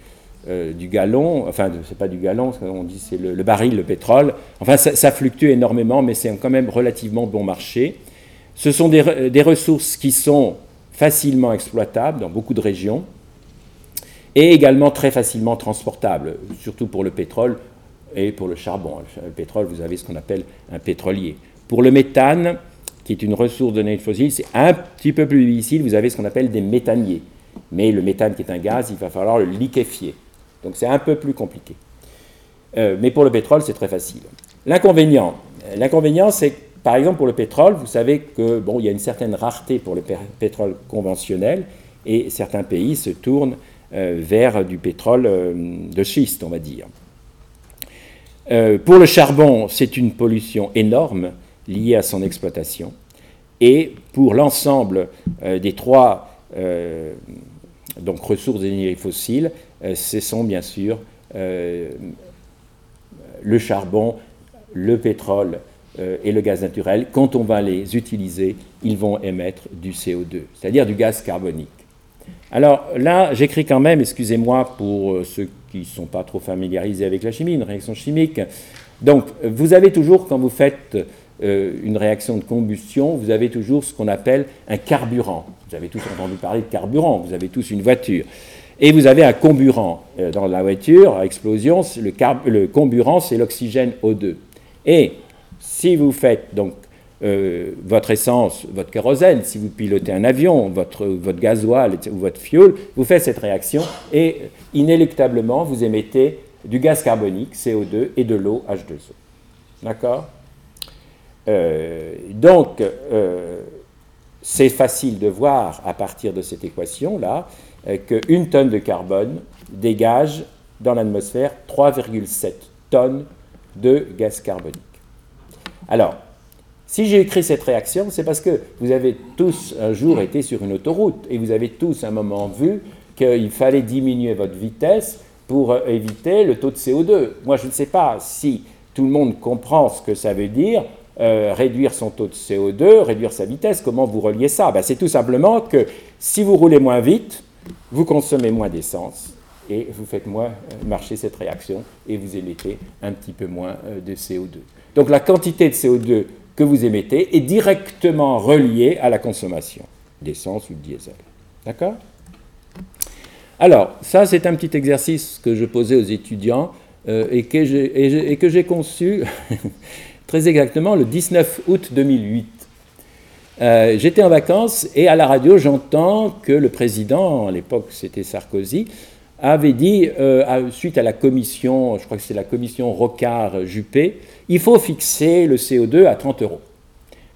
euh, du, galon, enfin, c'est pas du galon, on dit c'est le, baril, le pétrole. Enfin, ça, fluctue énormément, mais c'est quand même relativement bon marché. Ce sont des, ressources qui sont facilement exploitables dans beaucoup de régions et également très facilement transportables, surtout pour le pétrole et pour le charbon. Le pétrole, vous avez ce qu'on appelle un pétrolier. Pour le méthane, qui est une ressource de l'énergie fossile, c'est un petit peu plus difficile, vous avez ce qu'on appelle des méthaniers. Mais le méthane qui est un gaz, il va falloir le liquéfier. Donc c'est un peu plus compliqué. Euh, mais pour le pétrole, c'est très facile. L'inconvénient, l'inconvénient, c'est par exemple, pour le pétrole, vous savez que bon, il y a une certaine rareté pour le pétrole conventionnel, et certains pays se tournent euh, vers du pétrole euh, de schiste, on va dire. pour le charbon, c'est une pollution énorme liée à son exploitation. Et pour l'ensemble des trois donc ressources d'énergie fossiles, euh, ce sont bien sûr euh, le charbon, le pétrole et le gaz naturel, quand on va les utiliser, ils vont émettre du CO2, c'est-à-dire du gaz carbonique. Alors là, j'écris quand même, excusez-moi pour ceux qui ne sont pas trop familiarisés avec la chimie, une réaction chimique. Donc, vous avez toujours, quand vous faites une réaction de combustion, vous avez toujours ce qu'on appelle un carburant. Vous avez tous entendu parler de carburant, vous avez tous une voiture. Et vous avez un comburant euh, dans la voiture à explosion. Le, le comburant, c'est l'oxygène O2. Et si vous faites donc euh, votre essence, votre kérosène, si vous pilotez un avion, votre, votre gasoil ou votre fuel, vous faites cette réaction et inéluctablement vous émettez du gaz carbonique, CO2, et de l'eau, H2O. D'accord? Euh, Donc, c'est facile de voir à partir de cette équation-là euh, qu'une tonne de carbone dégage dans l'atmosphère 3,7 tonnes de gaz carbonique. Alors, si j'ai écrit cette réaction, c'est parce que vous avez tous un jour été sur une autoroute et vous avez tous un moment vu qu'il fallait diminuer votre vitesse pour euh, éviter le taux de CO2. Moi, je ne sais pas si tout le monde comprend ce que ça veut dire, euh, réduire son taux de CO2, réduire sa vitesse. Comment vous reliez ça ben, C'est tout simplement que si vous roulez moins vite, vous consommez moins d'essence et vous faites moins euh, marcher cette réaction et vous émettez un petit peu moins euh, de CO2. Donc la quantité de CO2 que vous émettez est directement reliée à la consommation d'essence ou de diesel. D'accord? Alors, ça c'est un petit exercice que je posais aux étudiants euh, et que j'ai conçu très exactement le 19 août 2008. Euh, j'étais en vacances et à la radio, j'entends que le président, à l'époque c'était Sarkozy, avait dit, euh, suite à la commission, je crois que c'est la commission Rocard-Juppé, il faut fixer le CO2 à 30 euros.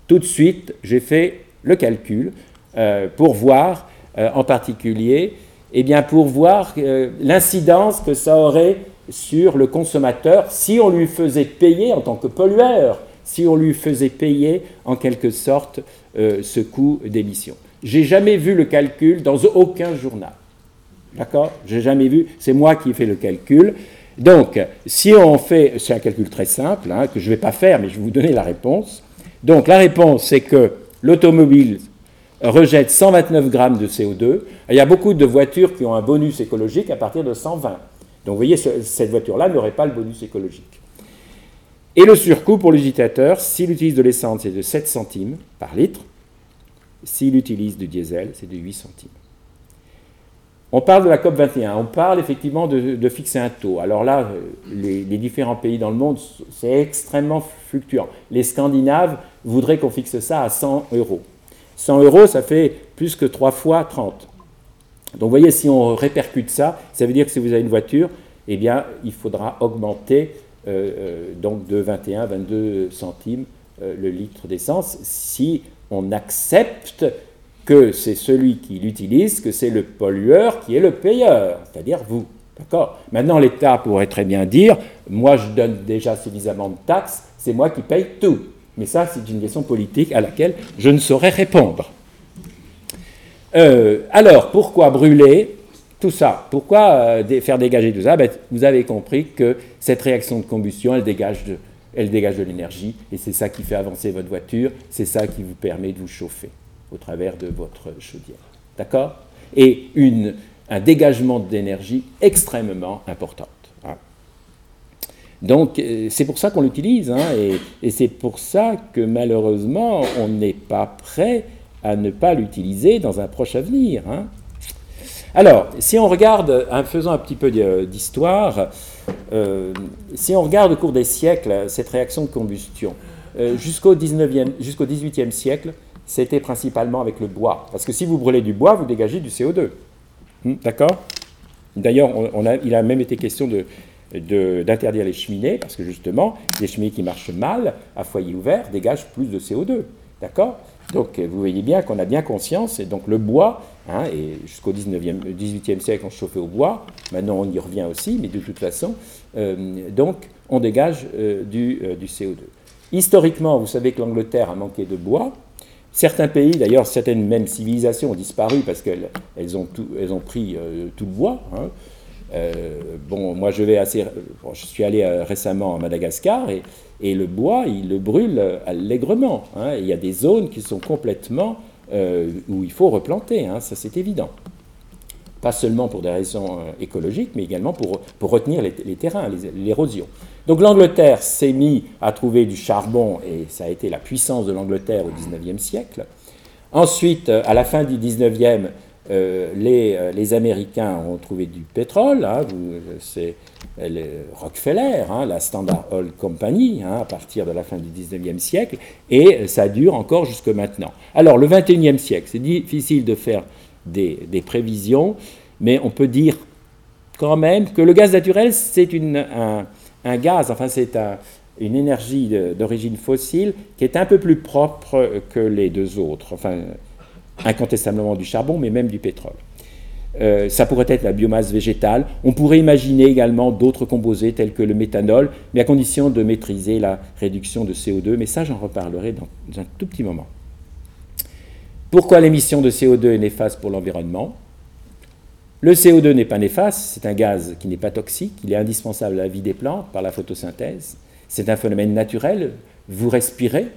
Tout de suite, j'ai fait le calcul euh, pour voir, en particulier, eh bien pour voir l'incidence que ça aurait sur le consommateur si on lui faisait payer en tant que pollueur, si on lui faisait payer en quelque sorte euh, ce coût d'émission. J'ai jamais vu le calcul dans aucun journal. D'accord? J'ai jamais vu, c'est moi qui ai fait le calcul. Donc, si on fait, c'est un calcul très simple, hein, que je ne vais pas faire, mais je vais vous donner la réponse. Donc, la réponse, c'est que l'automobile rejette 129 grammes de CO2. Il y a beaucoup de voitures qui ont un bonus écologique à partir de 120. Donc, vous voyez, cette voiture-là n'aurait pas le bonus écologique. Et le surcoût pour l'utilisateur, s'il utilise de l'essence, c'est de 7 centimes par litre. S'il utilise du diesel, c'est de 8 centimes. On parle de la COP 21, on parle effectivement de, fixer un taux. Alors là, les, différents pays dans le monde, c'est extrêmement fluctuant. Les Scandinaves voudraient qu'on fixe ça à 100 euros. 100 euros, ça fait plus que 3 fois 30. Donc vous voyez, si on répercute ça, ça veut dire que si vous avez une voiture, eh bien, il faudra augmenter donc de 21 22 centimes euh, le litre d'essence si on accepte que c'est celui qui l'utilise, que c'est le pollueur qui est le payeur, c'est-à-dire vous. D'accord? Maintenant, l'État pourrait très bien dire moi, je donne déjà suffisamment de taxes, c'est moi qui paye tout. Mais ça, c'est une question politique à laquelle je ne saurais répondre. alors, pourquoi brûler? Tout ça. Pourquoi euh, faire dégager tout ça? Ben, Vous avez compris que cette réaction de combustion, elle dégage de, l'énergie, et c'est ça qui fait avancer votre voiture, c'est ça qui vous permet de vous chauffer au travers de votre chaudière. D'accord? Et une, un dégagement d'énergie extrêmement importante. Hein. Donc euh, c'est pour ça qu'on l'utilise, hein, et, et c'est pour ça que malheureusement on n'est pas prêt à ne pas l'utiliser dans un proche avenir. Hein. Alors, si on regarde, en faisant un petit peu d'histoire, euh, si on regarde au cours des siècles cette réaction de combustion, euh, jusqu'au 18e siècle, c'était principalement avec le bois. Parce que si vous brûlez du bois, vous dégagez du CO2. Hmm, d'accord? D'ailleurs, il a même été question d'interdire les cheminées, parce que justement, les cheminées qui marchent mal, à foyer ouvert, dégagent plus de CO2. D'accord? Donc, vous voyez bien qu'on a bien conscience, et donc le bois Hein, et jusqu'au 19e, 18e siècle, on chauffait au bois. Maintenant, on y revient aussi, mais de toute façon, euh, donc, on dégage euh, du, euh, du, CO2. Historiquement, vous savez que l'Angleterre a manqué de bois. Certains pays, d'ailleurs, certaines même civilisations ont disparu parce qu'elles elles ont, ont, pris tout le bois. Hein. Bon, moi je vais assez, je suis allé récemment à Madagascar et, le bois, il le brûle allègrement. Hein. Il y a des zones qui sont complètement où il faut replanter, hein, ça c'est évident pas seulement pour des raisons écologiques, mais également pour, pour retenir les, terrains, l'érosion. Donc l'Angleterre s'est mise à trouver du charbon, et ça a été la puissance de l'Angleterre au XIXe siècle. Ensuite, euh, à la fin du XIXe, euh, les, euh, les, Américains ont trouvé du pétrole, hein, c'est Rockefeller, hein, la Standard Oil Company, hein, à partir de la fin du XIXe siècle, et ça dure encore jusque maintenant. Alors, le XXIe siècle, c'est difficile de faire des, des, prévisions, mais on peut dire quand même que le gaz naturel, c'est un, un gaz, enfin c'est une énergie d'origine fossile qui est un peu plus propre que les deux autres, enfin incontestablement du charbon, mais même du pétrole. Euh, ça pourrait être la biomasse végétale. On pourrait imaginer également d'autres composés tels que le méthanol, mais à condition de maîtriser la réduction de CO2. Mais ça, j'en reparlerai dans un tout petit moment. Pourquoi l'émission de CO2 est néfaste pour l'environnement? Le CO2 n'est pas néfaste, c'est un gaz qui n'est pas toxique, il est indispensable à la vie des plantes par la photosynthèse. C'est un phénomène naturel, vous respirez.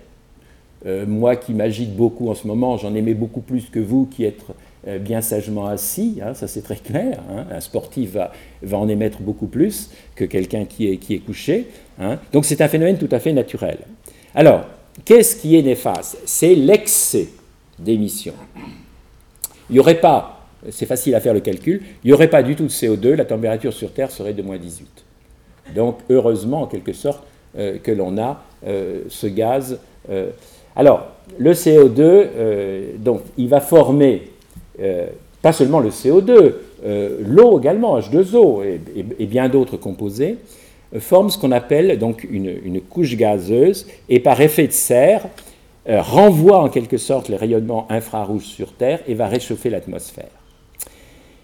Euh, moi qui m'agite beaucoup en ce moment, j'en aimais beaucoup plus que vous qui êtes euh, bien sagement assis, hein, ça c'est très clair. Hein. un sportif va, en émettre beaucoup plus que quelqu'un qui est, couché. Hein. Donc c'est un phénomène tout à fait naturel. Alors, qu'est-ce qui est néfaste? C'est l'excès d'émissions. Il n'y aurait pas c'est facile à faire le calcul, il n'y aurait pas du tout de CO2, la température sur Terre serait de moins 18. Donc heureusement, en quelque sorte, euh, que l'on a ce gaz. Euh. Alors, le CO2, donc, il va former pas seulement le CO2, l'eau également, H2O et, bien d'autres composés, forment ce qu'on appelle donc une, une, couche gazeuse et par effet de serre renvoie en quelque sorte les rayonnements infrarouges sur Terre et va réchauffer l'atmosphère.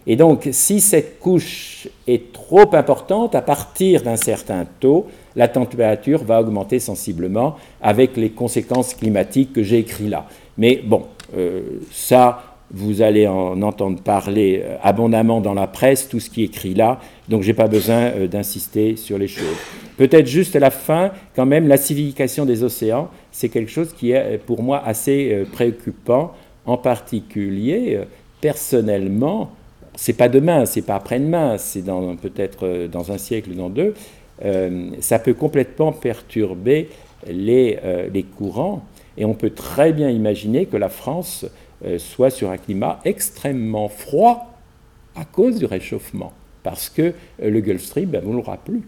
Et donc, si cette couche est trop importante, à partir d'un certain taux, la température va augmenter sensiblement avec les conséquences climatiques que j'ai écrites là. Mais bon, euh, ça, vous allez en entendre parler euh, abondamment dans la presse, tout ce qui est écrit là, donc je n'ai pas besoin euh, d'insister sur les choses. Peut-être juste à la fin, quand même, l'acidification des océans, c'est quelque chose qui est pour moi assez préoccupant, en particulier, personnellement, c'est pas demain, c'est pas après-demain, c'est peut-être dans un siècle dans deux, ça peut complètement perturber les, euh, les, courants. Et on peut très bien imaginer que la France soit sur un climat extrêmement froid à cause du réchauffement. Parce que le Gulf Stream, ben, ne l'aura plus.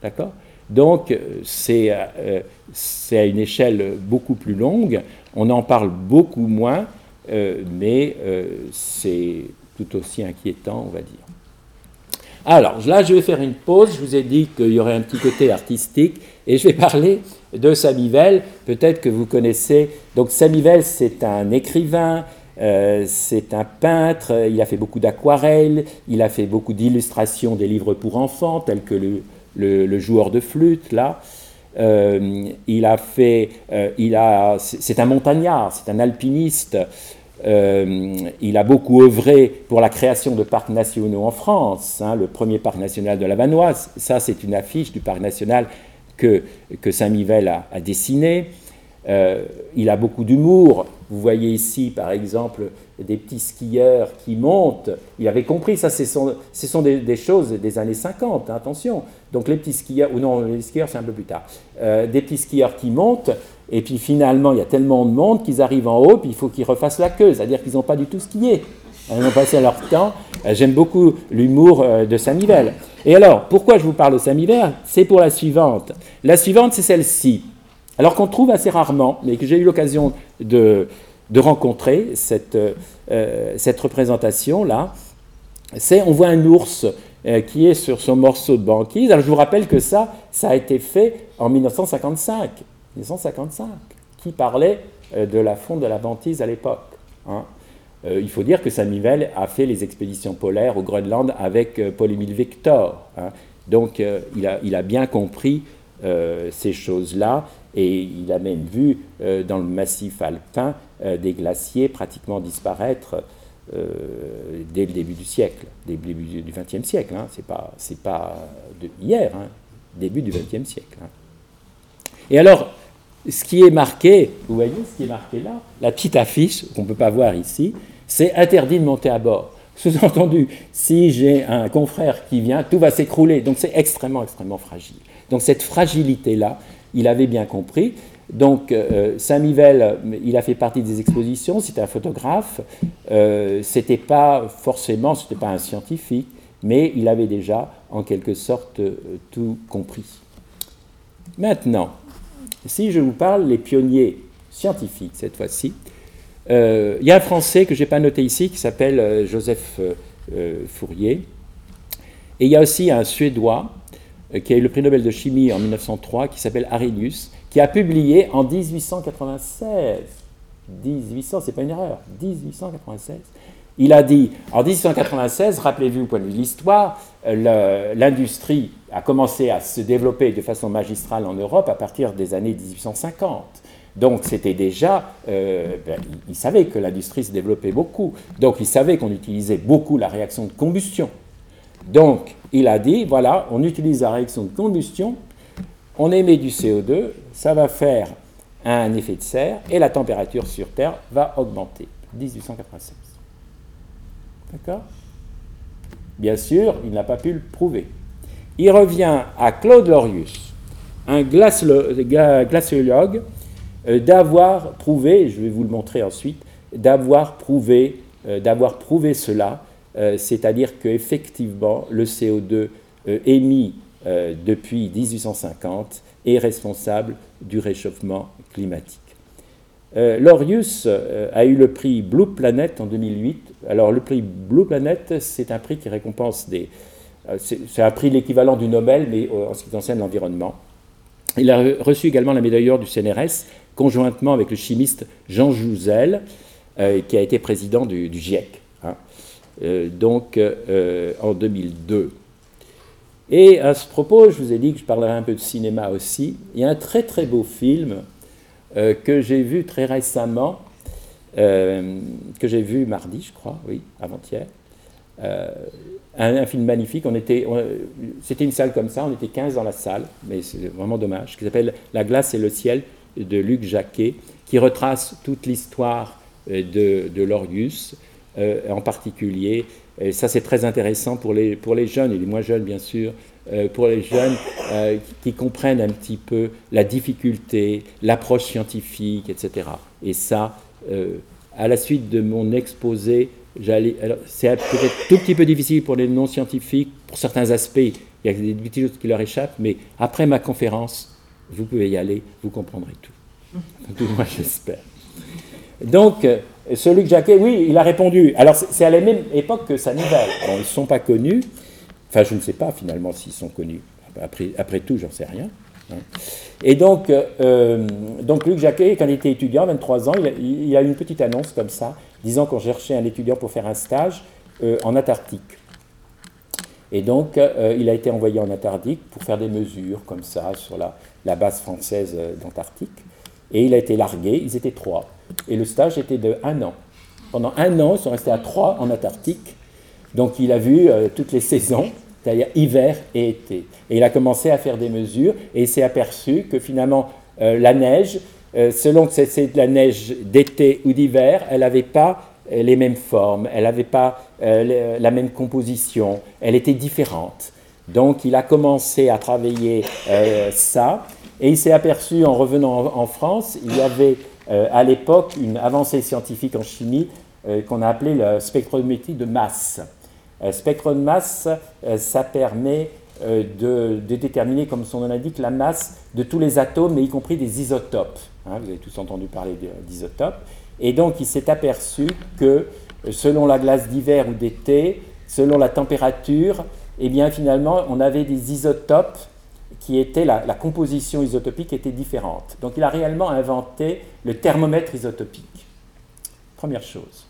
D'accord? Donc, c'est à une échelle beaucoup plus longue. On en parle beaucoup moins, mais c'est tout aussi inquiétant, on va dire. Alors là, je vais faire une pause. Je vous ai dit qu'il y aurait un petit côté artistique et je vais parler de Samivelle. Peut-être que vous connaissez. Donc Samivelle, c'est un écrivain, euh, c'est un peintre. Il a fait beaucoup d'aquarelles, il a fait beaucoup d'illustrations des livres pour enfants, tels que le, joueur de flûte là. Euh, il a fait, euh, il a, c'est un montagnard, c'est un alpiniste. Euh, il a beaucoup œuvré pour la création de parcs nationaux en France. Hein, le premier parc national de la Vanoise, ça c'est une affiche du parc national que, que Saint-Mivel a, dessiné. Euh, il a beaucoup d'humour. Vous voyez ici, par exemple, des petits skieurs qui montent. Il avait compris, ça, ce sont, ce sont des, choses des années 50, hein, attention. Donc les petits skieurs, ou non, les skieurs, c'est un peu plus tard. Euh, des petits skieurs qui montent, et puis finalement, il y a tellement de monde qu'ils arrivent en haut, puis il faut qu'ils refassent la queue, c'est-à-dire qu'ils n'ont pas du tout skié. Ils ont passé leur temps. Euh, j'aime beaucoup l'humour de Saint-Mivel. Et alors, pourquoi je vous parle de Saint-Mivel C'est pour la suivante. La suivante, c'est celle-ci alors qu'on trouve assez rarement, mais que j'ai eu l'occasion de, rencontrer, cette, euh, cette représentation-là, c'est on voit un ours euh, qui est sur son morceau de banquise. Alors je vous rappelle que ça, ça a été fait en 1955. 1955, qui parlait euh, de la fonte de la banquise à l'époque. Hein. il faut dire que Samivelle a fait les expéditions polaires au Groenland avec Paul-Émile Victor. Hein. Donc il a, bien compris ces choses-là et il a même vu euh, dans le massif alpin euh, des glaciers pratiquement disparaître dès le début du siècle, début du XXe siècle. Hein, c'est pas, pas hier, hein, début du XXe siècle. Et alors, ce qui est marqué, vous voyez ce qui est marqué là, la petite affiche qu'on ne peut pas voir ici, c'est interdit de monter à bord. Sous-entendu, si j'ai un confrère qui vient, tout va s'écrouler. Donc c'est extrêmement, extrêmement fragile. Donc cette fragilité-là, il avait bien compris. Donc euh, Saint-Mivel, il a fait partie des expositions, c'était un photographe, euh, c'était pas forcément, c'était pas un scientifique, mais il avait déjà en quelque sorte euh, tout compris. Maintenant, si je vous parle les pionniers scientifiques cette fois-ci, euh, il y a un Français que je n'ai pas noté ici qui s'appelle euh, Joseph euh, Fourier. Et il y a aussi un Suédois qui a eu le prix Nobel de chimie en 1903 qui s'appelle Arrhenius, qui a publié en 1896, 1800, c'est pas une erreur, 1896, il a dit, en 1896, rappelez-vous au point de vue de l'histoire, l'industrie a commencé à se développer de façon magistrale en Europe à partir des années 1850. Donc c'était déjà, euh, ben, il savait que l'industrie se développait beaucoup, donc il savait qu'on utilisait beaucoup la réaction de combustion. Donc il a dit, voilà, on utilise la réaction de combustion, on émet du CO2, ça va faire un effet de serre et la température sur Terre va augmenter. 1896. D'accord? Bien sûr, il n'a pas pu le prouver. Il revient à Claude Lorius, un glaciologue euh, d'avoir prouvé, je vais vous le montrer ensuite, d'avoir prouvé, euh, d'avoir prouvé cela, euh, c'est-à-dire qu'effectivement le CO2 émis depuis 1850 est responsable du réchauffement climatique. Lorius a eu le prix Blue Planet en 2008. Alors le prix Blue Planet, c'est un prix qui récompense des... C'est un prix l'équivalent du Nobel, mais en ce qui concerne l'environnement. Il a reçu également la médaille d'or du CNRS conjointement avec le chimiste Jean Jouzel, euh, qui a été président du, GIEC, hein. euh, donc euh, en 2002. Et à ce propos, je vous ai dit que je parlerai un peu de cinéma aussi. Il y a un très très beau film que j'ai vu très récemment, que j'ai vu mardi, je crois, oui, avant-hier. Un, film magnifique. On était, c'était une salle comme ça, on était 15 dans la salle, mais c'est vraiment dommage, qui s'appelle La glace et le ciel de Luc Jacquet, qui retrace toute l'histoire euh, de, de Lorius, euh, en particulier. Et ça, c'est très intéressant pour les, pour les jeunes, et les moins jeunes, bien sûr, euh, pour les jeunes qui comprennent un petit peu la difficulté, l'approche scientifique, etc. Et ça, à la suite de mon exposé, c'est peut-être tout petit peu difficile pour les non-scientifiques, pour certains aspects, il y a des petites choses qui leur échappent, mais après ma conférence, vous pouvez y aller, vous comprendrez tout. Tout moi, j'espère. Donc, euh, celui que Jacquet, oui, il a répondu. Alors, c'est à la même époque que sa nouvelle. ils ne sont pas connus. Enfin, je ne sais pas finalement s'ils sont connus. Après, tout, j'en sais rien. Hein. Et donc, euh, donc, Luc Jacquet, quand il était étudiant, 23 ans, il a, eu une petite annonce comme ça, disant qu'on cherchait un étudiant pour faire un stage euh, en Antarctique. Et donc, il a été envoyé en Antarctique pour faire des mesures comme ça sur la, la base française euh, d'Antarctique. Et il a été largué, ils étaient trois. Et le stage était de un an. Pendant un an, ils sont restés à trois en Antarctique. Donc il a vu euh, toutes les saisons, c'est-à-dire hiver et été. Et il a commencé à faire des mesures et il s'est aperçu que finalement, euh, la neige, selon que c'est de la neige d'été ou d'hiver, elle n'avait pas les mêmes formes, elle n'avait pas la même composition, elle était différente. Donc il a commencé à travailler ça et il s'est aperçu en revenant en, France, il y avait euh, à l'époque une avancée scientifique en chimie euh, qu'on a appelée la spectrométrie de masse. Euh, spectre de masse, ça permet de, déterminer, comme son nom l'indique, la masse de tous les atomes, mais y compris des isotopes. Hein, vous avez tous entendu parler d'isotopes. Et donc il s'est aperçu que selon la glace d'hiver ou d'été, selon la température, eh bien finalement on avait des isotopes qui était la, composition isotopique était différente. Donc il a réellement inventé le thermomètre isotopique. Première chose.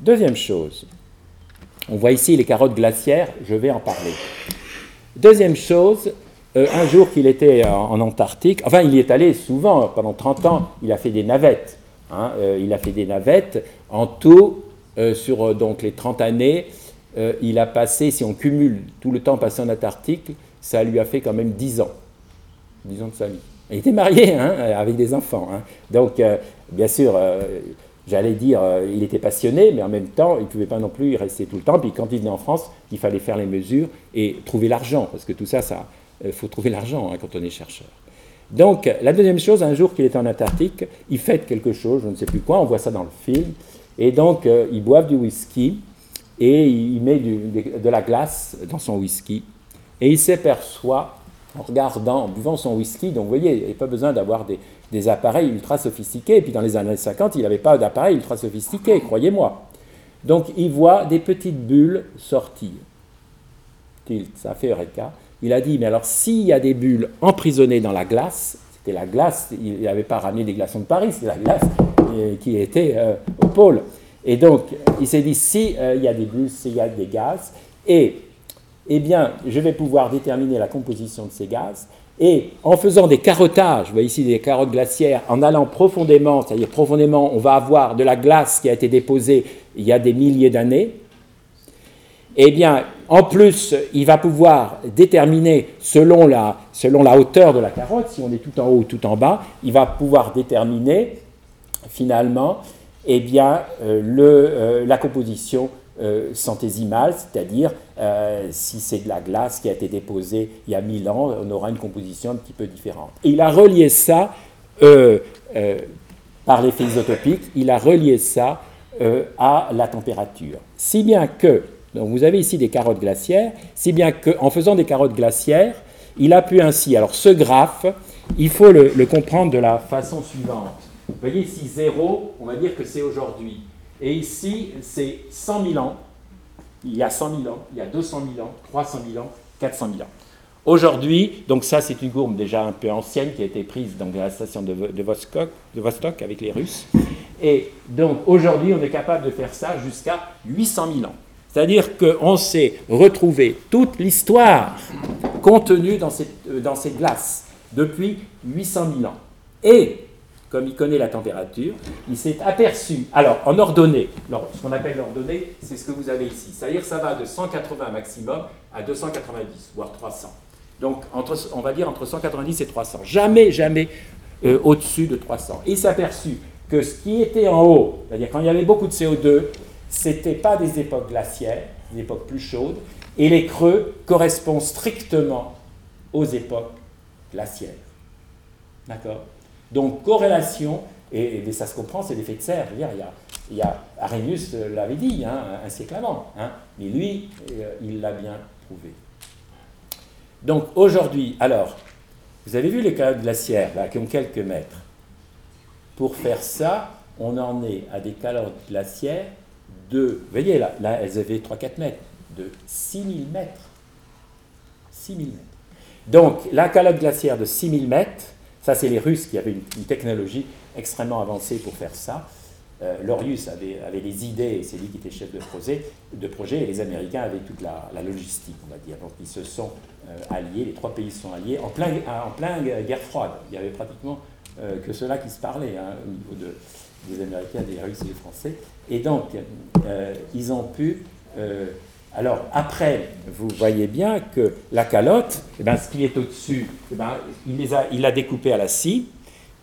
Deuxième chose, on voit ici les carottes glaciaires, je vais en parler. Deuxième chose, euh, un jour qu'il était en, Antarctique, enfin il y est allé souvent, pendant 30 ans, il a fait des navettes. Hein, euh, il a fait des navettes. En tout, sur donc, les 30 années, il a passé, si on cumule tout le temps passé en Antarctique, ça lui a fait quand même 10 ans. 10 ans de sa vie. Il était marié, hein, avec des enfants. Hein. Donc, bien sûr, j'allais dire, il était passionné, mais en même temps, il ne pouvait pas non plus y rester tout le temps. Puis quand il venait en France, il fallait faire les mesures et trouver l'argent, parce que tout ça, ça, il faut trouver l'argent hein, quand on est chercheur. Donc, la deuxième chose, un jour qu'il est en Antarctique, il fête quelque chose, je ne sais plus quoi, on voit ça dans le film, et donc euh, ils du whisky, et il met de la glace dans son whisky, et il s'aperçoit, en regardant, en buvant son whisky, donc vous voyez, il n'y a pas besoin d'avoir des, appareils ultra sophistiqués, et puis dans les années 50, il n'avait pas d'appareils ultra sophistiqués, croyez-moi. Donc il voit des petites bulles sortir. Ça fait Eureka il a dit, mais alors s'il y a des bulles emprisonnées dans la glace, c'était la glace, il n'avait pas ramené des glaçons de Paris, c'est la glace euh, qui était euh, au pôle. Et donc, il s'est dit, s'il euh, y a des bulles, s'il y a des gaz, et eh bien, je vais pouvoir déterminer la composition de ces gaz, et en faisant des carottages, vous voyez ici des carottes glaciaires, en allant profondément, c'est-à-dire profondément, on va avoir de la glace qui a été déposée il y a des milliers d'années, eh bien, en plus, il va pouvoir déterminer, selon la, hauteur de la carotte, si on est tout en haut ou tout en bas, il va pouvoir déterminer, finalement, eh bien, euh, euh, la composition euh, c'est-à-dire si c'est de la glace qui a été déposée il y a 1000 ans, on aura une composition un petit peu différente. Il a relié ça, par l'effet isotopique, il a relié ça à la température. Si bien que vous avez ici des carottes glaciaires, si bien qu'en faisant des carottes glaciaires, il a pu ainsi. Alors ce graphe, il faut le, comprendre de la façon suivante. Vous voyez ici 0, on va dire que c'est aujourd'hui. Et ici, c'est 100 000 ans. Il y a 100 000 ans, il y a 200 000 ans, 300 000 ans, 400 000 ans. Aujourd'hui, donc ça c'est une courbe déjà un peu ancienne qui a été prise dans la station de, Vostok, avec les Russes. Et donc aujourd'hui, on est capable de faire ça jusqu'à 800 000 ans. C'est-à-dire qu'on s'est retrouvé toute l'histoire contenue dans ces, euh, dans ces glaces depuis 800 000 ans. Et, comme il connaît la température, il s'est aperçu, alors en ordonnée, ce qu'on appelle l'ordonnée, c'est ce que vous avez ici. C'est-à-dire ça va de 180 maximum à 290, voire 300. Donc, entre, on va dire entre 190 et 300. Jamais, jamais euh, au-dessus de 300. il s'est aperçu que ce qui était en haut, c'est-à-dire quand il y avait beaucoup de CO2, ce n'étaient pas des époques glaciaires, des époques plus chaudes, et les creux correspondent strictement aux époques glaciaires. D'accord? Donc, corrélation, et, ça se comprend, c'est l'effet de serre. il y a, il y a Arrhenius l'avait dit hein, un siècle avant, hein, mais lui, euh, il l'a bien prouvé. Donc, aujourd'hui, alors, vous avez vu les calottes glaciaires, là, qui ont quelques mètres. Pour faire ça, on en est à des calottes glaciaires de, vous voyez là, là elles avaient 3-4 mètres, de 6000 mètres. 6000 mètres. Donc la calotte glaciaire de 6000 mètres, ça c'est les Russes qui avaient une, technologie extrêmement avancée pour faire ça. Euh, Lorius avait, avait, les idées, c'est lui qui était chef de projet, de projet, et les Américains avaient toute la, logistique, on va dire. Donc ils se sont euh, alliés, les trois pays se sont alliés en plein, en plein guerre froide. Il y avait pratiquement euh, que cela qui se parlait hein, au niveau de, des Américains, des Russes et des Français. Et donc, euh, ils ont pu... Euh, alors, après, vous voyez bien que la calotte, eh ben, ce qui est au-dessus, eh ben, il, les a, découpé à la scie,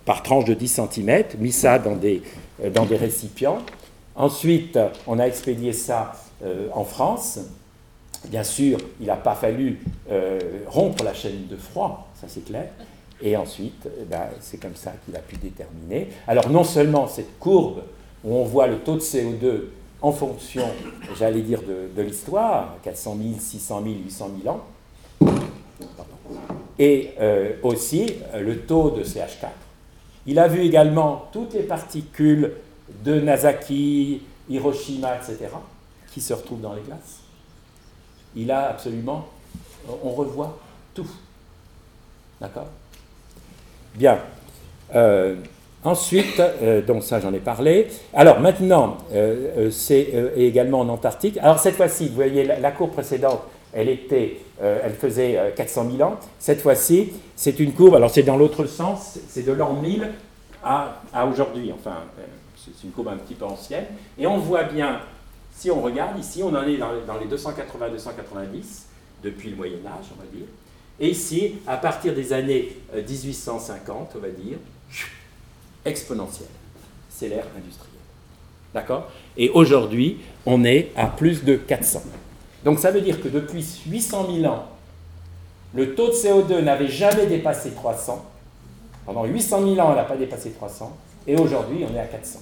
par tranche de 10 cm, mis ça dans des, euh, dans récipients. Ensuite, on a expédié ça en France. Bien sûr, il n'a pas fallu rompre la chaîne de froid, ça c'est clair. Et ensuite, eh ben, c'est comme ça qu'il a pu déterminer. Alors non seulement cette courbe où on voit le taux de CO2 en fonction, j'allais dire, de, l'histoire, 400 000, 600 000, 800 000 ans, et euh, aussi euh, le taux de CH4. Il a vu également toutes les particules de Nagasaki, Hiroshima, etc., qui se retrouvent dans les glaces. Il a absolument, on revoit tout. D'accord? Bien. Euh, ensuite, euh, donc ça j'en ai parlé. Alors maintenant, euh, c'est également en Antarctique. Alors cette fois-ci, vous voyez la, courbe précédente, elle était, elle faisait 400 000 ans. Cette fois-ci, c'est une courbe. Alors c'est dans l'autre sens, c'est de l'an 1000 à, à aujourd'hui. Enfin, c'est une courbe un petit peu ancienne. Et on voit bien Si on regarde ici, on en est dans, les 280-290 depuis le Moyen Âge, on va dire. Et ici, à partir des années 1850, on va dire, exponentielle. C'est l'ère industrielle. D'accord? Et aujourd'hui, on est à plus de 400. Donc ça veut dire que depuis 800 000 ans, le taux de CO2 n'avait jamais dépassé 300. Pendant 800 000 ans, elle n'a pas dépassé 300. Et aujourd'hui, on est à 400.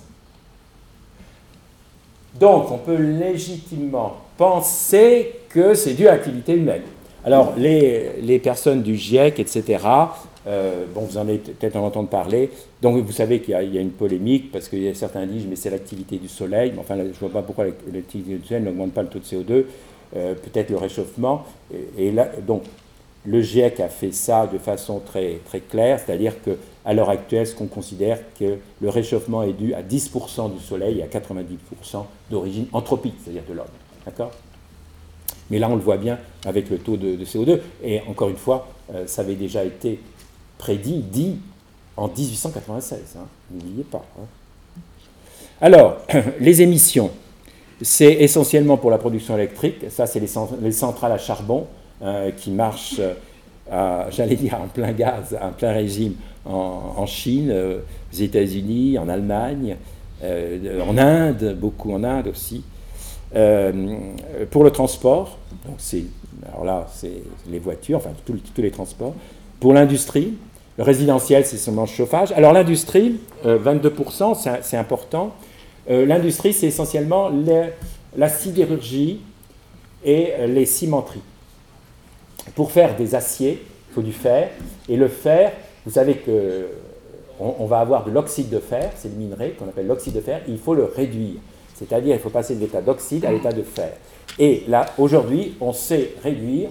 Donc, on peut légitimement penser que c'est dû à l'activité humaine. Alors, les, personnes du GIEC, etc., euh, bon, vous en avez peut-être entendu parler. Donc, vous savez qu'il y, a une polémique parce que certains disent, mais c'est l'activité du soleil. enfin, je ne vois pas pourquoi l'activité du soleil n'augmente pas le taux de CO2. Euh, peut-être le réchauffement. Et, là, donc, le GIEC a fait ça de façon très, très claire, c'est-à-dire qu'à l'heure actuelle, ce qu'on considère que le réchauffement est dû à 10% du Soleil et à 90% d'origine anthropique, c'est-à-dire de l'homme. D'accord? Mais là, on le voit bien avec le taux de, CO2. Et encore une fois, euh, ça avait déjà été prédit, dit en 1896. Hein. N'oubliez pas. Hein. Alors, les émissions, c'est essentiellement pour la production électrique. Ça, c'est les centrales à charbon euh, qui marche, euh, j'allais dire, en plein gaz, en plein régime en, Chine, euh, aux États-Unis, en Allemagne, en Inde, beaucoup en Inde aussi. pour le transport, alors là, c'est les voitures, enfin tous, les transports. Pour l'industrie, le résidentiel, c'est seulement le chauffage. Alors l'industrie, 22%, c'est important. l'industrie, c'est essentiellement la sidérurgie et les cimenteries. Pour faire des aciers, il faut du fer. Et le fer, vous savez que on, va avoir de l'oxyde de fer, c'est le minerai qu'on appelle l'oxyde de fer, il faut le réduire. C'est-à-dire il faut passer de l'état d'oxyde à l'état de fer. Et là, aujourd'hui, on sait réduire,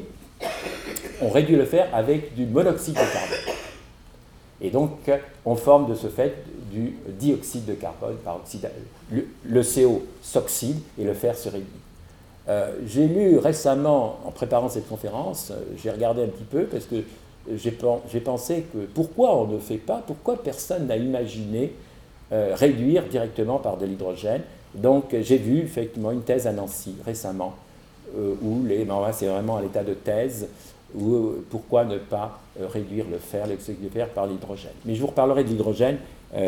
on réduit le fer avec du monoxyde de carbone. Et donc, on forme de ce fait du dioxyde de carbone par oxyde. Le, CO s'oxyde et le fer se réduit. Euh, j'ai lu récemment, en préparant cette conférence, euh, j'ai regardé un petit peu parce que j'ai pensé que pourquoi on ne fait pas, pourquoi personne n'a imaginé euh, réduire directement par de l'hydrogène. Donc j'ai vu effectivement une thèse à Nancy récemment, où les, ben, c'est vraiment à l'état de thèse, où pourquoi ne pas réduire le fer, l'oxyde de fer par l'hydrogène. Mais je vous reparlerai de l'hydrogène,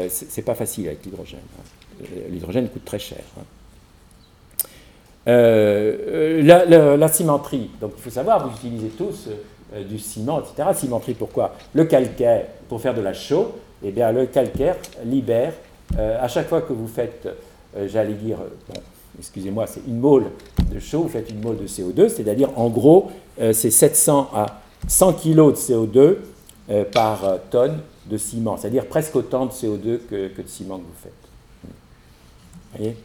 c'est pas facile avec l'hydrogène. Hein. L'hydrogène coûte très cher. Hein. Euh, la, cimenterie, donc il faut savoir, vous utilisez tous euh, du ciment, etc. Cimenterie, pourquoi? Le calcaire, pour faire de la chaux, eh bien le calcaire libère, euh, à chaque fois que vous faites, j'allais dire, excusez-moi, c'est une mole de chaux, vous faites une mole de CO2, c'est-à-dire en gros, c'est 700 à 100 kg de CO2 par tonne de ciment, c'est-à-dire presque autant de CO2 que, de ciment que vous faites. Voyez?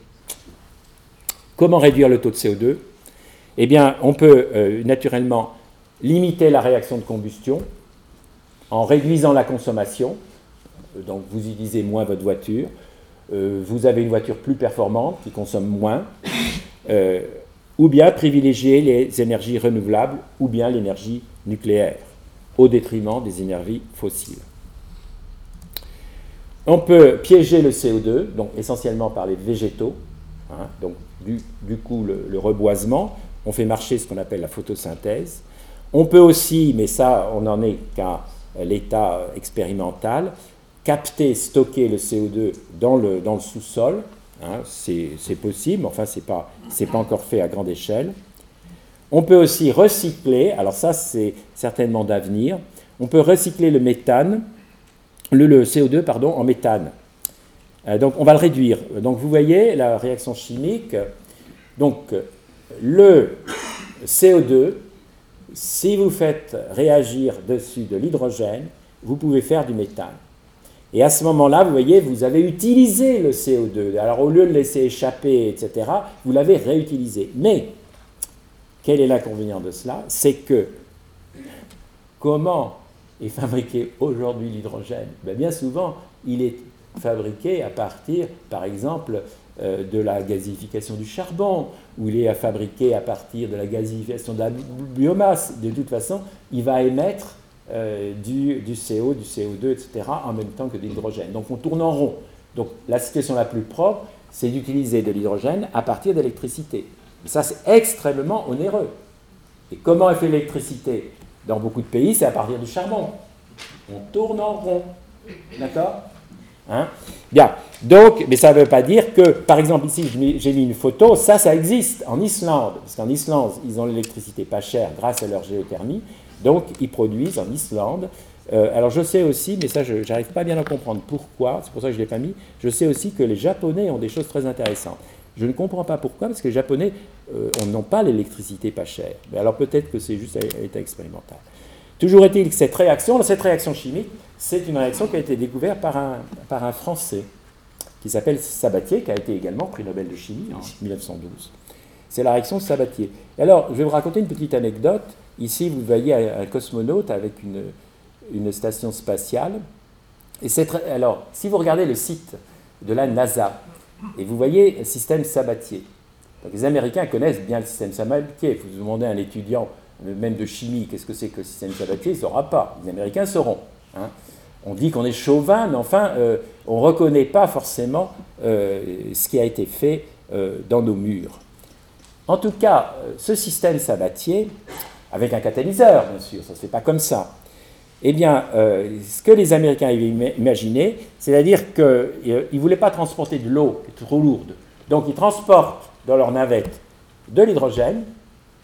Comment réduire le taux de CO2 Eh bien, on peut euh, naturellement limiter la réaction de combustion en réduisant la consommation. Donc, vous utilisez moins votre voiture. Euh, vous avez une voiture plus performante qui consomme moins. Euh, ou bien privilégier les énergies renouvelables ou bien l'énergie nucléaire au détriment des énergies fossiles. On peut piéger le CO2, donc essentiellement par les végétaux, hein, donc du, coup le, reboisement, on fait marcher ce qu'on appelle la photosynthèse. On peut aussi, mais ça on n'en est qu'à l'état expérimental, capter, stocker le CO2 dans le, sous-sol. Hein, c'est possible, enfin ce n'est pas, encore fait à grande échelle. On peut aussi recycler, alors ça c'est certainement d'avenir, on peut recycler le méthane, le, le CO2 pardon, en méthane. Euh, donc on va le réduire. Donc vous voyez la réaction chimique. Donc le CO2, si vous faites réagir dessus de l'hydrogène, vous pouvez faire du méthane. Et à ce moment-là, vous voyez, vous avez utilisé le CO2. Alors au lieu de le laisser échapper, etc., vous l'avez réutilisé. Mais quel est l'inconvénient de cela? C'est que comment est fabriqué aujourd'hui l'hydrogène? Ben, Bien souvent, il est fabriqué à partir, par exemple, euh, de la gasification du charbon, ou il est fabriqué à partir de la gasification de la biomasse. De toute façon, il va émettre euh, du, CO, du CO2, etc., en même temps que de l'hydrogène. Donc on tourne en rond. Donc la situation la plus propre, c'est d'utiliser de l'hydrogène à partir d'électricité. Ça, c'est extrêmement onéreux. Et comment est fait l'électricité Dans beaucoup de pays, c'est à partir du charbon. On tourne en rond. D'accord? Hein? Bien. Donc, mais ça ne veut pas dire que, par exemple, ici, j'ai mis une photo, ça, ça existe en Islande. Parce qu'en Islande, ils ont l'électricité pas chère grâce à leur géothermie. Donc, ils produisent en Islande. Euh, alors, je sais aussi, mais ça, je n'arrive pas bien à comprendre pourquoi, c'est pour ça que je ne l'ai pas mis. Je sais aussi que les Japonais ont des choses très intéressantes. Je ne comprends pas pourquoi, parce que les Japonais euh, n'ont pas l'électricité pas chère. Mais alors, peut-être que c'est juste à l'état expérimental. Toujours est-il que cette réaction, cette réaction chimique, c'est une réaction qui a été découverte par un, par un Français qui s'appelle Sabatier, qui a été également prix Nobel de chimie en 1912. C'est la réaction Sabatier. alors, je vais vous raconter une petite anecdote. Ici, vous voyez un cosmonaute avec une, station spatiale. Et alors, si vous regardez le site de la NASA, et vous voyez le système Sabatier, les Américains connaissent bien le système Sabatier. Vous demandez à un étudiant, même de chimie, qu'est-ce que c'est que le système Sabatier, il ne saura pas. Les Américains sauront. Hein. On dit qu'on est chauvin, mais enfin, euh, on ne reconnaît pas forcément euh, ce qui a été fait euh, dans nos murs. En tout cas, ce système sabatier, avec un catalyseur, bien sûr, ça ne se fait pas comme ça. Eh bien, ce que les Américains avaient imaginé, c'est-à-dire qu'ils ne voulaient pas transporter de l'eau trop lourde. Donc, ils transportent dans leur navette de l'hydrogène,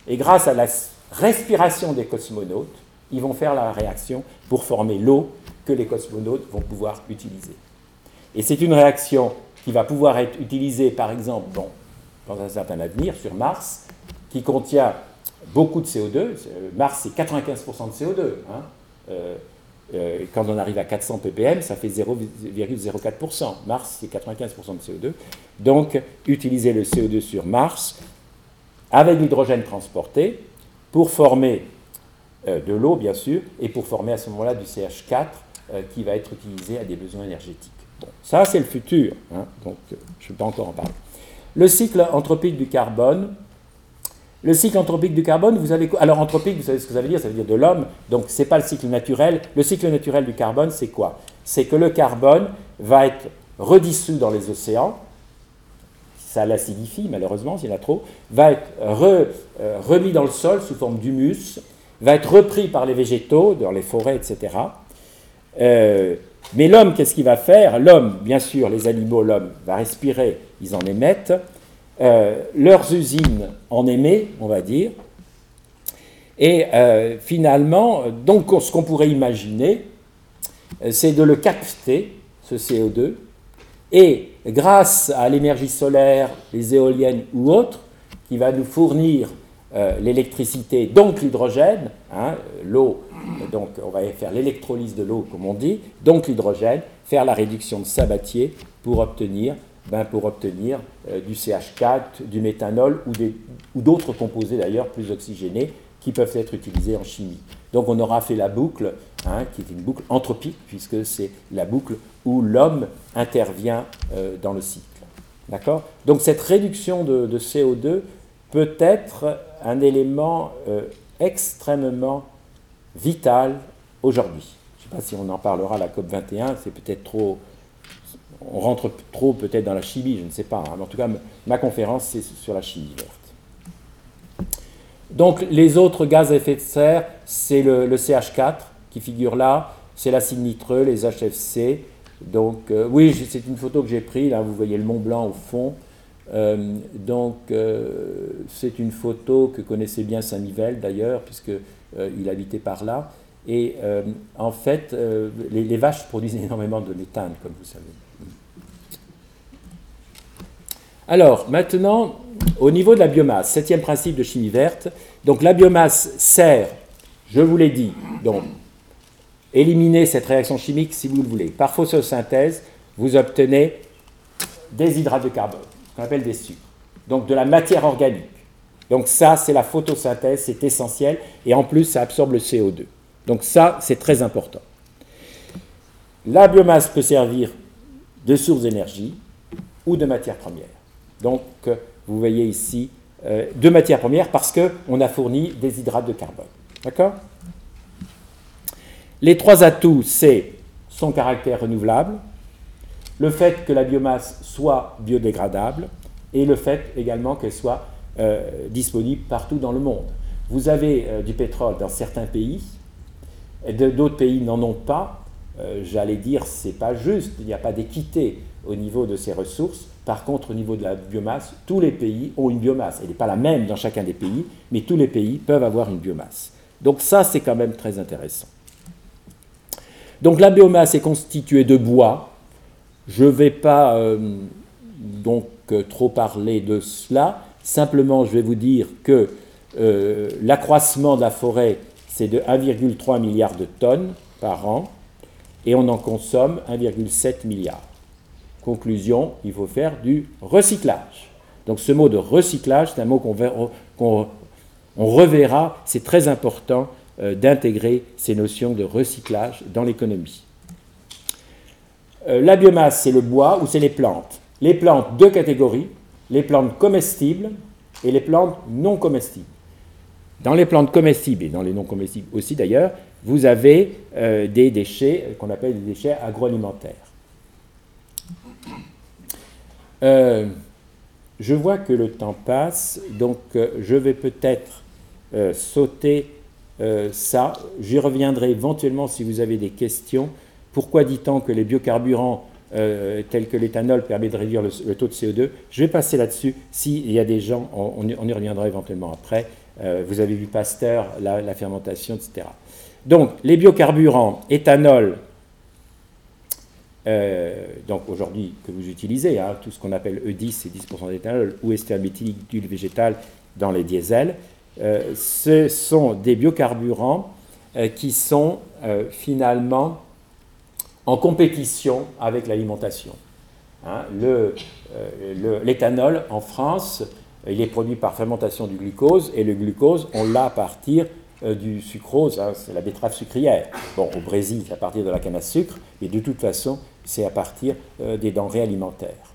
et grâce à la respiration des cosmonautes, ils vont faire la réaction pour former l'eau que les cosmonautes vont pouvoir utiliser. Et c'est une réaction qui va pouvoir être utilisée, par exemple, dans un certain avenir, sur Mars, qui contient beaucoup de CO2. Mars, c'est 95% de CO2. Hein. Euh, euh, quand on arrive à 400 ppm, ça fait 0,04%. Mars, c'est 95% de CO2. Donc, utiliser le CO2 sur Mars avec l'hydrogène transporté pour former euh, de l'eau, bien sûr, et pour former à ce moment-là du CH4 euh, qui va être utilisé à des besoins énergétiques. Ça, c'est le futur, hein, donc euh, je ne vais pas encore en parler. Le cycle anthropique du carbone. Le cycle anthropique du carbone, vous avez alors anthropique, vous savez ce que ça veut dire Ça veut dire de l'homme. Donc ce n'est pas le cycle naturel. Le cycle naturel du carbone, c'est quoi? C'est que le carbone va être redissous dans les océans. Ça l'acidifie, malheureusement, s'il y en a trop. Va être euh, remis dans le sol sous forme d'humus. Va être repris par les végétaux, dans les forêts, etc. Euh, mais l'homme, qu'est-ce qu'il va faire? L'homme, bien sûr, les animaux, l'homme va respirer, ils en émettent. Euh, leurs usines en émettent, on va dire. Et euh, finalement, donc ce qu'on pourrait imaginer, c'est de le capter, ce CO2, et grâce à l'énergie solaire, les éoliennes ou autres, qui va nous fournir l'électricité, donc l'hydrogène, hein, l'eau donc on va faire l'électrolyse de l'eau, comme on dit, donc l'hydrogène, faire la réduction de Sabatier pour obtenir, ben pour obtenir euh, du CH4, du méthanol ou d'autres composés d'ailleurs plus oxygénés qui peuvent être utilisés en chimie. Donc on aura fait la boucle, hein, qui est une boucle anthropique, puisque c'est la boucle où l'homme intervient euh, dans le cycle. D'accord? Donc cette réduction de, CO2 peut être un élément euh, extrêmement vital aujourd'hui. Je ne sais pas si on en parlera à la COP 21, c'est peut-être trop. On rentre trop peut-être dans la chimie, je ne sais pas. Hein. En tout cas, ma conférence, c'est sur la chimie verte. Donc, les autres gaz à effet de serre, c'est le, CH4 qui figure là, c'est l'acide nitreux, les HFC. Donc, euh, oui, c'est une photo que j'ai prise, là, vous voyez le Mont Blanc au fond. Euh, donc, euh, c'est une photo que connaissait bien Saint-Nivelle d'ailleurs, puisque euh, il habitait par là. Et en fait, euh, les, vaches produisent énormément de méthane, comme vous savez. Alors, maintenant, au niveau de la biomasse, septième principe de chimie verte. Donc, la biomasse sert, je vous l'ai dit, donc, éliminer cette réaction chimique si vous le voulez. Par photosynthèse, vous obtenez des hydrates de carbone, qu'on appelle des sucres. Donc, de la matière organique. Donc ça, c'est la photosynthèse, c'est essentiel, et en plus, ça absorbe le CO2. Donc ça, c'est très important. La biomasse peut servir de source d'énergie ou de matière première. Donc, vous voyez ici euh, de matière première parce qu'on a fourni des hydrates de carbone. D'accord? Les trois atouts, c'est son caractère renouvelable, le fait que la biomasse soit biodégradable et le fait également qu'elle soit euh, disponible partout dans le monde. Vous avez euh, du pétrole dans certains pays, d'autres pays n'en ont pas. Euh, j'allais dire, c'est pas juste, il n'y a pas d'équité au niveau de ces ressources. Par contre, au niveau de la biomasse, tous les pays ont une biomasse. Elle n'est pas la même dans chacun des pays, mais tous les pays peuvent avoir une biomasse. Donc ça, c'est quand même très intéressant. Donc la biomasse est constituée de bois. Je ne vais pas euh, donc euh, trop parler de cela. Simplement, je vais vous dire que euh, l'accroissement de la forêt, c'est de 1,3 milliard de tonnes par an, et on en consomme 1,7 milliard. Conclusion, il faut faire du recyclage. Donc ce mot de recyclage, c'est un mot qu'on reverra, c'est très important euh, d'intégrer ces notions de recyclage dans l'économie. Euh, la biomasse, c'est le bois ou c'est les plantes? Les plantes, deux catégories, les plantes comestibles et les plantes non comestibles. Dans les plantes comestibles et dans les non comestibles aussi d'ailleurs, vous avez euh, des déchets qu'on appelle des déchets agroalimentaires. Je vois que le temps passe, donc je vais peut-être sauter euh, ça, j'y reviendrai éventuellement si vous avez des questions. Pourquoi dit-on que les biocarburants euh, tels que l'éthanol permettent de réduire le, taux de CO2 Je vais passer là-dessus. S'il y a des gens, on, y reviendra éventuellement après. Euh, vous avez vu Pasteur, la, fermentation, etc. Donc, les biocarburants, éthanol, donc aujourd'hui que vous utilisez, hein, tout ce qu'on appelle E10, c'est 10% d'éthanol, ou ester méthylique d'huile végétale dans les diesels. Euh, ce sont des biocarburants euh, qui sont euh, finalement en compétition avec l'alimentation. Hein, l'éthanol en France, il est produit par fermentation du glucose, et le glucose, on l'a à partir du sucrose, hein, c'est la betterave sucrière. Bon, au Brésil, c'est à partir de la canne à sucre, mais de toute façon, c'est à partir des denrées alimentaires.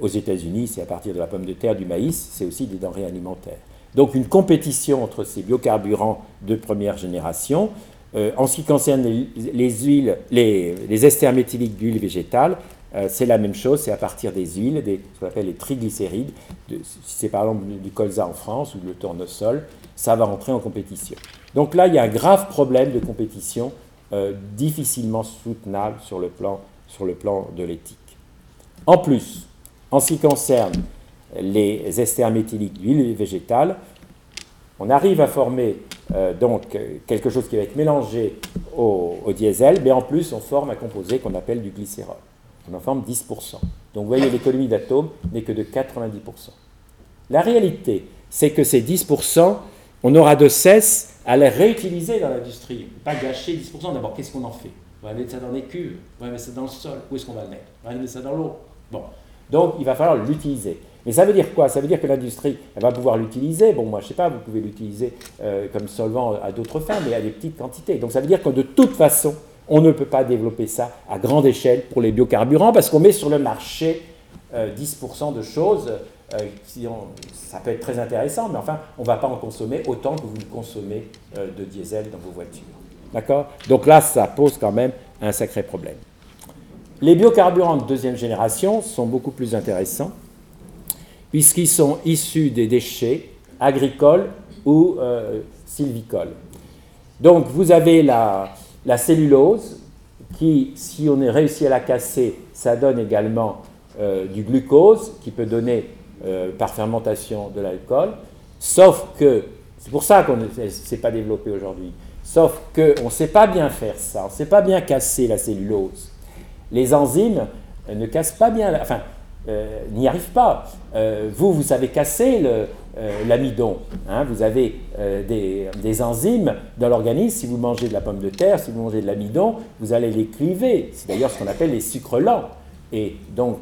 aux États-Unis, c'est à partir de la pomme de terre, du maïs, c'est aussi des denrées alimentaires. Donc une compétition entre ces biocarburants de première génération. Euh, en ce qui concerne les, huiles, les, esters méthyliques d'huile végétale, euh, c'est la même chose, c'est à partir des huiles, des, ce qu'on appelle les triglycérides. si c'est par exemple du colza en France ou le tournesol, ça va rentrer en compétition. Donc là, il y a un grave problème de compétition euh, difficilement soutenable sur le plan, sur le plan de l'éthique. En plus, en ce qui concerne les esters méthyliques d'huile végétale, on arrive à former euh, donc quelque chose qui va être mélangé au, diesel, mais en plus on forme un composé qu'on appelle du glycérol. On en forme 10%. Donc vous voyez, l'économie d'atomes n'est que de 90%. La réalité, c'est que ces 10%, on aura de cesse à les réutiliser dans l'industrie. Pas gâcher 10%. D'abord, qu'est-ce qu'on en fait? On va mettre ça dans les cuves, on va mettre ça dans le sol. Où est-ce qu'on va le mettre? On va mettre ça dans l'eau. Bon. Donc il va falloir l'utiliser. Mais ça veut dire quoi? Ça veut dire que l'industrie elle va pouvoir l'utiliser. Bon, moi, je ne sais pas, vous pouvez l'utiliser euh, comme solvant à d'autres fins, mais à des petites quantités. Donc ça veut dire que de toute façon, on ne peut pas développer ça à grande échelle pour les biocarburants parce qu'on met sur le marché 10% euh, de choses. Euh, qui ça peut être très intéressant, mais enfin, on ne va pas en consommer autant que vous le consommez de diesel dans vos voitures. D'accord? Donc là, ça pose quand même un sacré problème. Les biocarburants de deuxième génération sont beaucoup plus intéressants puisqu'ils sont issus des déchets agricoles ou euh, sylvicoles. Donc vous avez la, cellulose qui, si on est réussi à la casser, ça donne également euh, du glucose qui peut donner euh, par fermentation de l'alcool, sauf que, c'est pour ça qu'on ne s'est pas développé aujourd'hui, sauf qu'on ne sait pas bien faire ça, on ne sait pas bien casser la cellulose. Les enzymes ne cassent pas bien, enfin, euh, n'y arrive pas. Euh, vous, vous savez casser l'amidon. Hein. vous avez des, enzymes dans l'organisme. Si vous mangez de la pomme de terre, si vous mangez de l'amidon, vous allez les cliver. C'est d'ailleurs ce qu'on appelle les sucres lents. Et donc,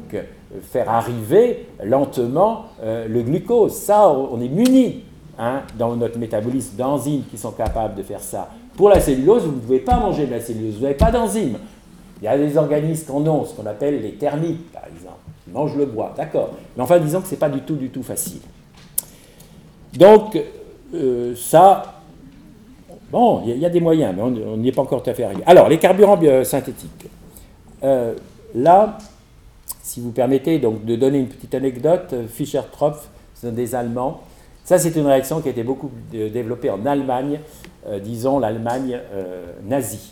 faire arriver lentement le glucose. Ça, on est muni hein, dans notre métabolisme d'enzymes qui sont capables de faire ça. Pour la cellulose, vous ne pouvez pas manger de la cellulose, vous n'avez pas d'enzymes. Il y a des organismes qui en ont, ce qu'on appelle les thermiques, par exemple mange le bois, d'accord. Mais enfin, disons que ce n'est pas du tout, du tout facile. Donc, euh, ça, bon, il y, a des moyens, mais on n'y est pas encore tout à fait arrivé. Alors, les carburants synthétiques. Euh, là, si vous permettez donc de donner une petite anecdote, Fischer-Tropsch, c'est des Allemands. Ça, c'est une réaction qui a été beaucoup développée en Allemagne, disons l'Allemagne nazie.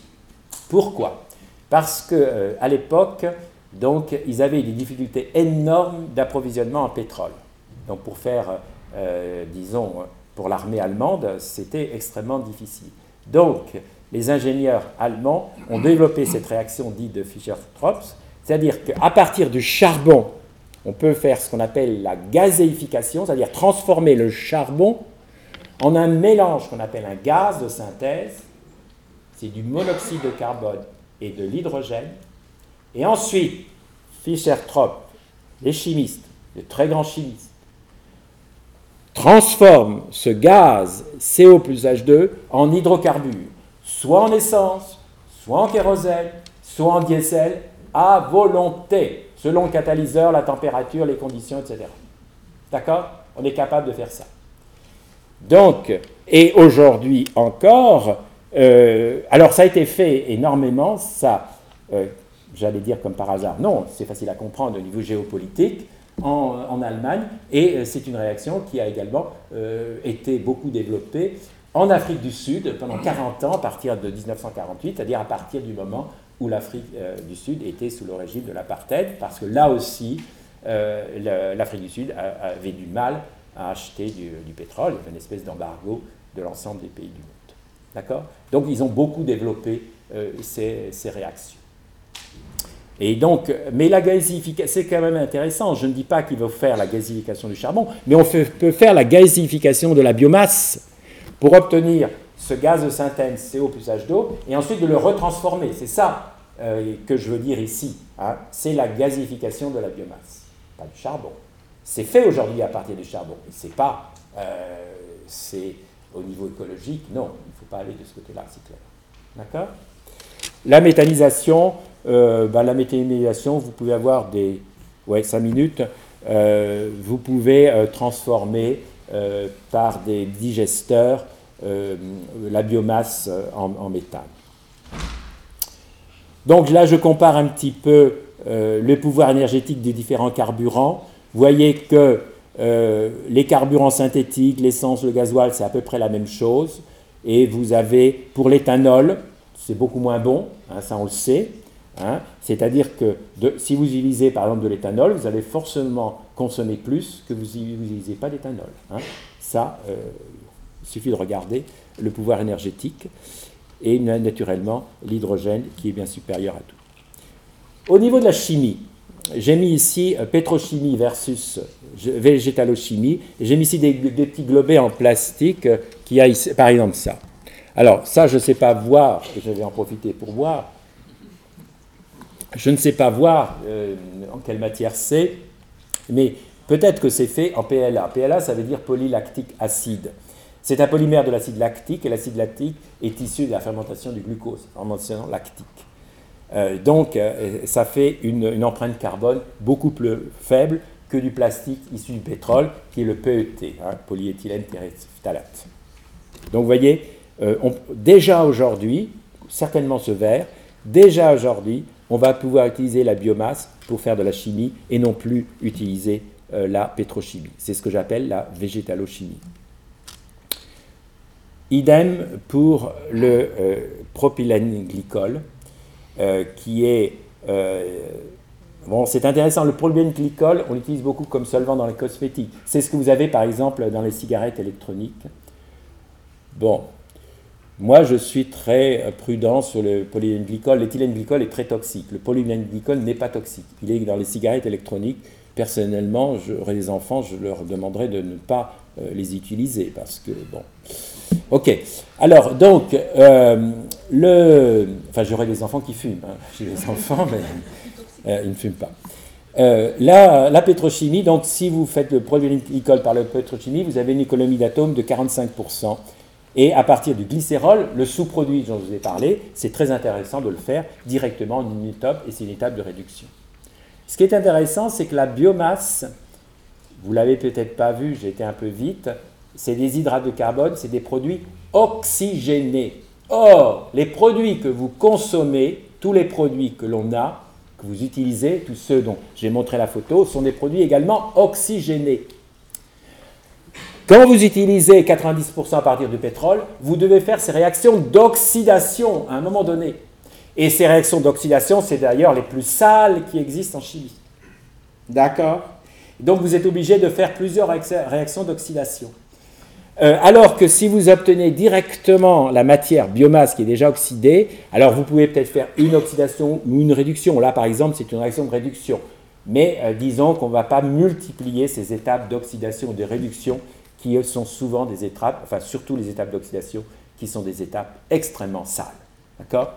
Pourquoi? Parce que à l'époque, donc, ils avaient des difficultés énormes d'approvisionnement en pétrole. Donc, pour faire, disons, pour l'armée allemande, c'était extrêmement difficile. Donc, les ingénieurs allemands ont développé cette réaction dite de Fischer-Tropsch, c'est-à-dire qu'à partir du charbon, on peut faire ce qu'on appelle la gazéification, c'est-à-dire transformer le charbon en un mélange qu'on appelle un gaz de synthèse, c'est du monoxyde de carbone et de l'hydrogène. Et ensuite, Fischer-Tropsch, les chimistes, les très grands chimistes, transforme ce gaz CO plus H2 en hydrocarbures, soit en essence, soit en kérosène, soit en diesel, à volonté, selon le catalyseur, la température, les conditions, etc. D'accord? On est capable de faire ça. Donc, et aujourd'hui encore, euh, alors ça a été fait énormément, ça, euh, j'allais dire comme par hasard, non, c'est facile à comprendre au niveau géopolitique, en, Allemagne, et euh, c'est une réaction qui a également été beaucoup développée en Afrique du Sud pendant 40 ans, à partir de 1948, c'est-à-dire à partir du moment où l'Afrique euh, du Sud était sous le régime de l'apartheid, parce que là aussi, l'Afrique du Sud avait du mal à acheter du, pétrole, il y une espèce d'embargo de l'ensemble des pays du monde. D'accord? Donc ils ont beaucoup développé ces, ces réactions. Et donc, mais la gazification, c'est quand même intéressant. Je ne dis pas qu'il faut faire la gazification du charbon, mais on peut faire la gazification de la biomasse pour obtenir ce gaz de synthèse CO plus H2 et ensuite de le retransformer. C'est ça euh, que je veux dire ici. Hein. C'est la gazification de la biomasse, pas du charbon. C'est fait aujourd'hui à partir du charbon. C'est pas, euh, au niveau écologique, non, il ne faut pas aller de ce côté-là, c'est clair. D'accord? La méthanisation, euh, bah, la méthanisation, vous pouvez avoir des. Ouais, 5 minutes. Vous pouvez transformer par des digesteurs la biomasse en, méthane. Donc là, je compare un petit peu le pouvoir énergétique des différents carburants. Vous voyez que les carburants synthétiques, l'essence, le gasoil, c'est à peu près la même chose. Et vous avez, pour l'éthanol, c'est beaucoup moins bon, hein, ça on le sait. Hein. C'est-à-dire que si vous utilisez par exemple de l'éthanol, vous allez forcément consommer plus que vous n'utilisez pas d'éthanol. Hein. Ça, euh, il suffit de regarder le pouvoir énergétique et naturellement l'hydrogène qui est bien supérieur à tout. Au niveau de la chimie, j'ai mis ici euh, pétrochimie versus végétalochimie. J'ai mis ici des, petits globets en plastique euh, qui a ici, par exemple ça. Alors ça, je ne sais pas voir, je vais en profiter pour voir. Je ne sais pas voir euh, en quelle matière c'est, mais peut-être que c'est fait en PLA. PLA, ça veut dire polylactique acide. C'est un polymère de l'acide lactique, et l'acide lactique est issu de la fermentation du glucose, fermentation lactique. Euh, donc, euh, ça fait une, empreinte carbone beaucoup plus faible que du plastique issu du pétrole, qui est le PET, hein, polyéthylène terephthalate. Donc, vous voyez, déjà aujourd'hui, certainement ce verre, déjà aujourd'hui, on va pouvoir utiliser la biomasse pour faire de la chimie et non plus utiliser euh, la pétrochimie. C'est ce que j'appelle la végétalochimie. Idem pour le euh, propylène glycol, euh, qui est... bon, c'est intéressant, le propylène glycol, on l'utilise beaucoup comme solvant dans les cosmétiques. C'est ce que vous avez par exemple dans les cigarettes électroniques. Bon, moi, je suis très prudent sur le polylène glycol. L'éthylène glycol est très toxique. Le polylène glycol n'est pas toxique. Il est dans les cigarettes électroniques. Personnellement, j'aurais des enfants, je leur demanderais de ne pas euh, les utiliser parce que, bon. Ok. Alors, donc, euh, le. Enfin, j'aurais des enfants qui fument. Hein. J'ai des enfants, mais euh, ils ne fument pas. la, la, pétrochimie, donc si vous faites le polylène glycol par la pétrochimie, vous avez une économie d'atomes de 45%. Et à partir du glycérol, le sous-produit dont je vous ai parlé, c'est très intéressant de le faire directement en une étape, et c'est une étape de réduction. Ce qui est intéressant, c'est que la biomasse, vous l'avez peut-être pas vu, j'ai été un peu vite, c'est des hydrates de carbone, c'est des produits oxygénés. Or, les produits que vous consommez, tous les produits que l'on a, que vous utilisez, tous ceux dont j'ai montré la photo, sont des produits également oxygénés. Quand vous utilisez 90% à partir du pétrole, vous devez faire ces réactions d'oxydation à un moment donné. Et ces réactions d'oxydation, c'est d'ailleurs les plus sales qui existent en chimie. D'accord? Donc vous êtes obligé de faire plusieurs réactions d'oxydation. Euh, alors que si vous obtenez directement la matière biomasse qui est déjà oxydée, alors vous pouvez peut-être faire une oxydation ou une réduction. Là, par exemple, c'est une réaction de réduction. Mais euh, disons qu'on ne va pas multiplier ces étapes d'oxydation ou de réduction qui sont souvent des étapes, enfin surtout les étapes d'oxydation, qui sont des étapes extrêmement sales. D'accord?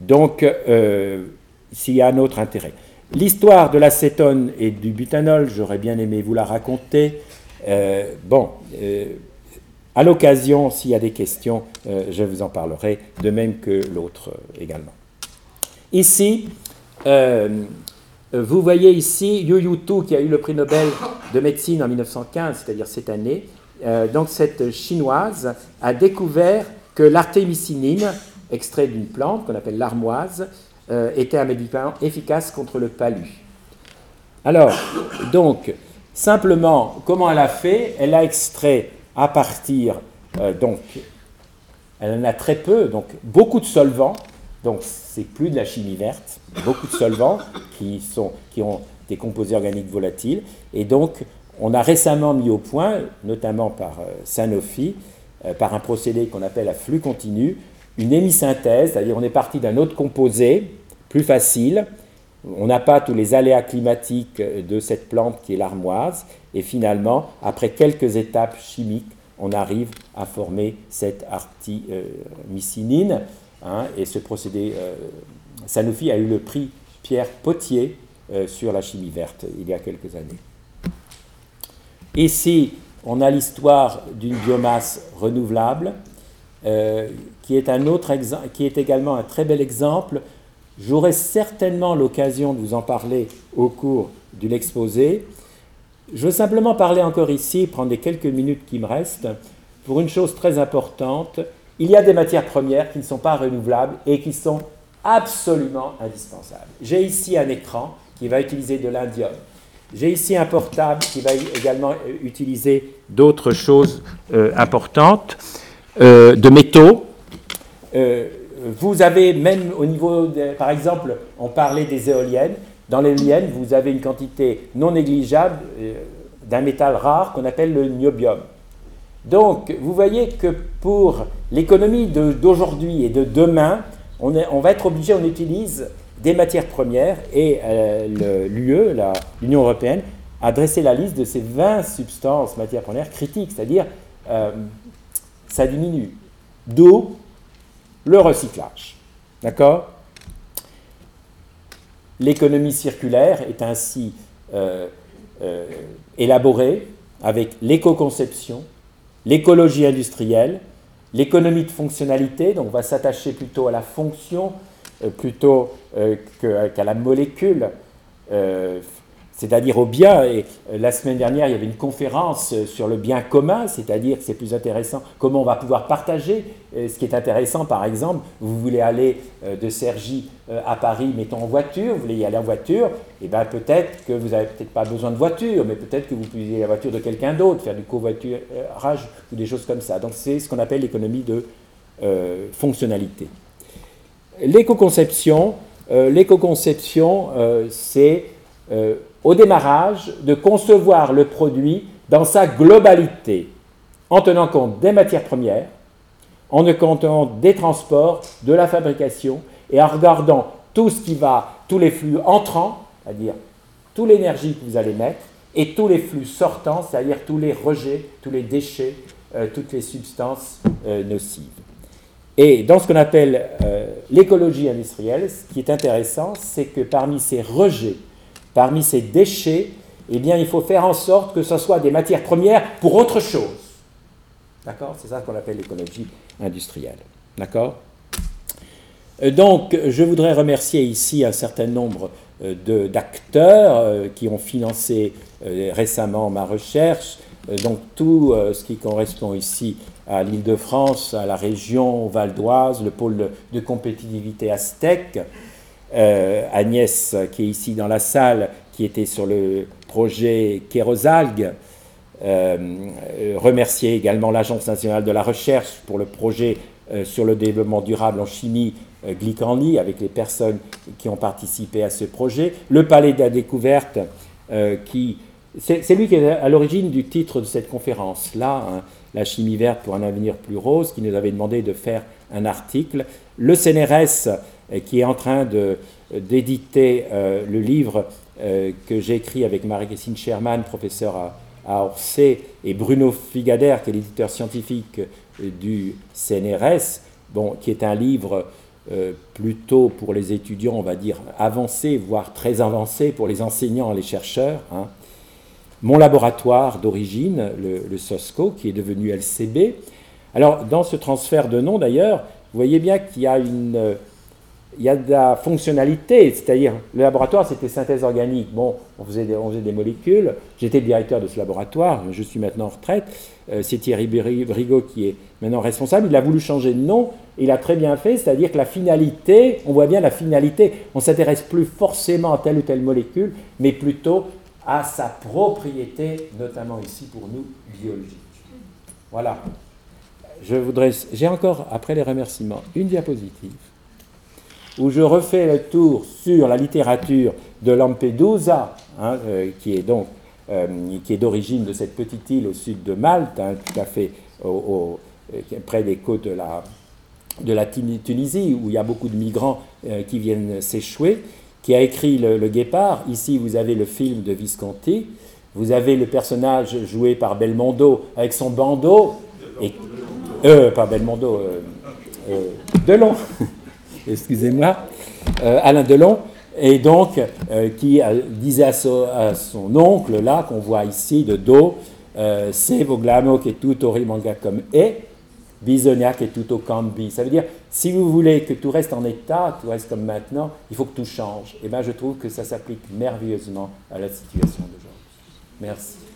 Donc, euh, s'il y a un autre intérêt. L'histoire de l'acétone et du butanol, j'aurais bien aimé vous la raconter. Euh, bon, euh, à l'occasion, s'il y a des questions, euh, je vous en parlerai, de même que l'autre également. Ici, vous voyez ici Yu Yu Tu, qui a eu le prix Nobel de médecine en 1915, c'est-à-dire cette année. donc cette chinoise a découvert que l'artémisinine, extrait d'une plante qu'on appelle l'armoise, était un médicament efficace contre le palu. Alors, donc, Simplement, comment elle a fait? Elle a extrait à partir, euh, donc, elle en a très peu, donc beaucoup de solvants, donc c'est plus de la chimie verte, beaucoup de solvants qui, sont, qui ont des composés organiques volatiles, et donc on a récemment mis au point, notamment par euh, Sanofi, euh, par un procédé qu'on appelle à flux continu, une hémisynthèse, c'est-à-dire on est parti d'un autre composé plus facile, on n'a pas tous les aléas climatiques de cette plante qui est l'armoise, et finalement, après quelques étapes chimiques, on arrive à former cette artimisinine. Hein, et ce procédé, euh, Sanofi a eu le prix Pierre Potier euh, sur la chimie verte il y a quelques années. Ici, on a l'histoire d'une biomasse renouvelable, euh, qui, est un autre qui est également un très bel exemple J'aurai certainement l'occasion de vous en parler au cours de l'exposé. Je veux simplement parler encore ici, prendre les quelques minutes qui me restent, pour une chose très importante. Il y a des matières premières qui ne sont pas renouvelables et qui sont absolument indispensables. J'ai ici un écran qui va utiliser de l'indium. J'ai ici un portable qui va également utiliser d'autres choses euh, importantes, euh, de métaux. Euh, vous avez même au niveau, par exemple, on parlait des éoliennes. Dans l'éolienne, vous avez une quantité non négligeable euh, d'un métal rare qu'on appelle le niobium. Donc, vous voyez que pour l'économie d'aujourd'hui et de demain, on, va être obligé, on utilise des matières premières et euh, l'UE, l'Union européenne, a dressé la liste de ces 20 substances matières premières critiques, c'est-à-dire euh, ça diminue d'eau, le recyclage. D'accord? L'économie circulaire est ainsi euh, euh, élaborée avec l'éco-conception, l'écologie industrielle, l'économie de fonctionnalité, donc on va s'attacher plutôt à la fonction euh, plutôt qu'à la molécule c'est-à-dire au bien. Et euh, la semaine dernière, il y avait une conférence euh, sur le bien commun, c'est-à-dire que c'est plus intéressant comment on va pouvoir partager. Euh, ce qui est intéressant, par exemple, vous voulez aller de Cergy à Paris, mettons en voiture, vous voulez y aller en voiture, et eh bien peut-être que vous n'avez peut-être pas besoin de voiture, mais peut-être que vous pouvez la voiture de quelqu'un d'autre, faire du covoiturage ou des choses comme ça. Donc c'est ce qu'on appelle l'économie de fonctionnalité. L'éco-conception, l'éco-conception, c'est au démarrage de concevoir le produit dans sa globalité, en tenant compte des matières premières, en tenant compte des transports, de la fabrication, et en regardant tout ce qui va, tous les flux entrants, c'est-à-dire toute l'énergie que vous allez mettre, et tous les flux sortants, c'est-à-dire tous les rejets, tous les déchets, euh, toutes les substances euh, nocives. Et dans ce qu'on appelle euh, l'écologie industrielle, ce qui est intéressant, c'est que parmi ces rejets parmi ces déchets, eh bien, il faut faire en sorte que ce soit des matières premières pour autre chose. D'accord? C'est ça qu'on appelle l'écologie industrielle. D'accord? Euh, donc, je voudrais remercier ici un certain nombre euh, d'acteurs euh, qui ont financé récemment ma recherche. Donc, tout ce qui correspond ici à l'île de France, à la région Val d'Oise, le pôle de compétitivité aztèque, Agnès, qui est ici dans la salle, qui était sur le projet Kérosalgue. remercier également l'Agence nationale de la recherche pour le projet sur le développement durable en chimie Glicani, avec les personnes qui ont participé à ce projet. Le Palais de la Découverte, qui c'est lui qui est à l'origine du titre de cette conférence-là, hein, La chimie verte pour un avenir plus rose, qui nous avait demandé de faire un article. Le CNRS, euh, qui est en train d'éditer euh, le livre euh, que j'ai écrit avec Marie-Christine Sherman, professeure à, Orsay, et Bruno Figader, qui est l'éditeur scientifique du CNRS, bon, qui est un livre plutôt pour les étudiants, on va dire, avancés, voire très avancés pour les enseignants et les chercheurs. Hein mon laboratoire d'origine, le, SOSCO, qui est devenu LCB. Alors, dans ce transfert de nom, d'ailleurs, vous voyez bien qu'il y a une, il y a de la fonctionnalité, c'est-à-dire le laboratoire c'était synthèse organique. Bon, on faisait des, on faisait des molécules. J'étais directeur de ce laboratoire, je suis maintenant en retraite. Euh, c'est Thierry Brigot qui est maintenant responsable. Il a voulu changer de nom et il a très bien fait, c'est-à-dire que la finalité, on voit bien la finalité, on s'intéresse plus forcément à telle ou telle molécule, mais plutôt à sa propriété, notamment ici pour nous, biologique. Voilà. Je voudrais, j'ai encore, après les remerciements, une diapositive où je refais le tour sur la littérature de Lampedusa, hein, euh, qui est donc euh, qui est d'origine de cette petite île au sud de Malte, hein, tout à fait euh, près des côtes de la, de la Tunisie, où il y a beaucoup de migrants qui viennent s'échouer qui a écrit le, Guépard. Ici, vous avez le film de Visconti. Vous avez le personnage joué par Belmondo avec son bandeau. Et, euh, pas Belmondo, Delon, excusez-moi, euh, Alain Delon, et donc qui disait à son, oncle, là, qu'on voit ici de dos, c'est Voglamo qui est tout manga comme est, bisogna che tutto cambi. Ça veut dire, si vous voulez que tout reste en état, tout reste comme maintenant, il faut que tout change. Et bien, je trouve que ça s'applique merveilleusement à la situation d'aujourd'hui. Merci.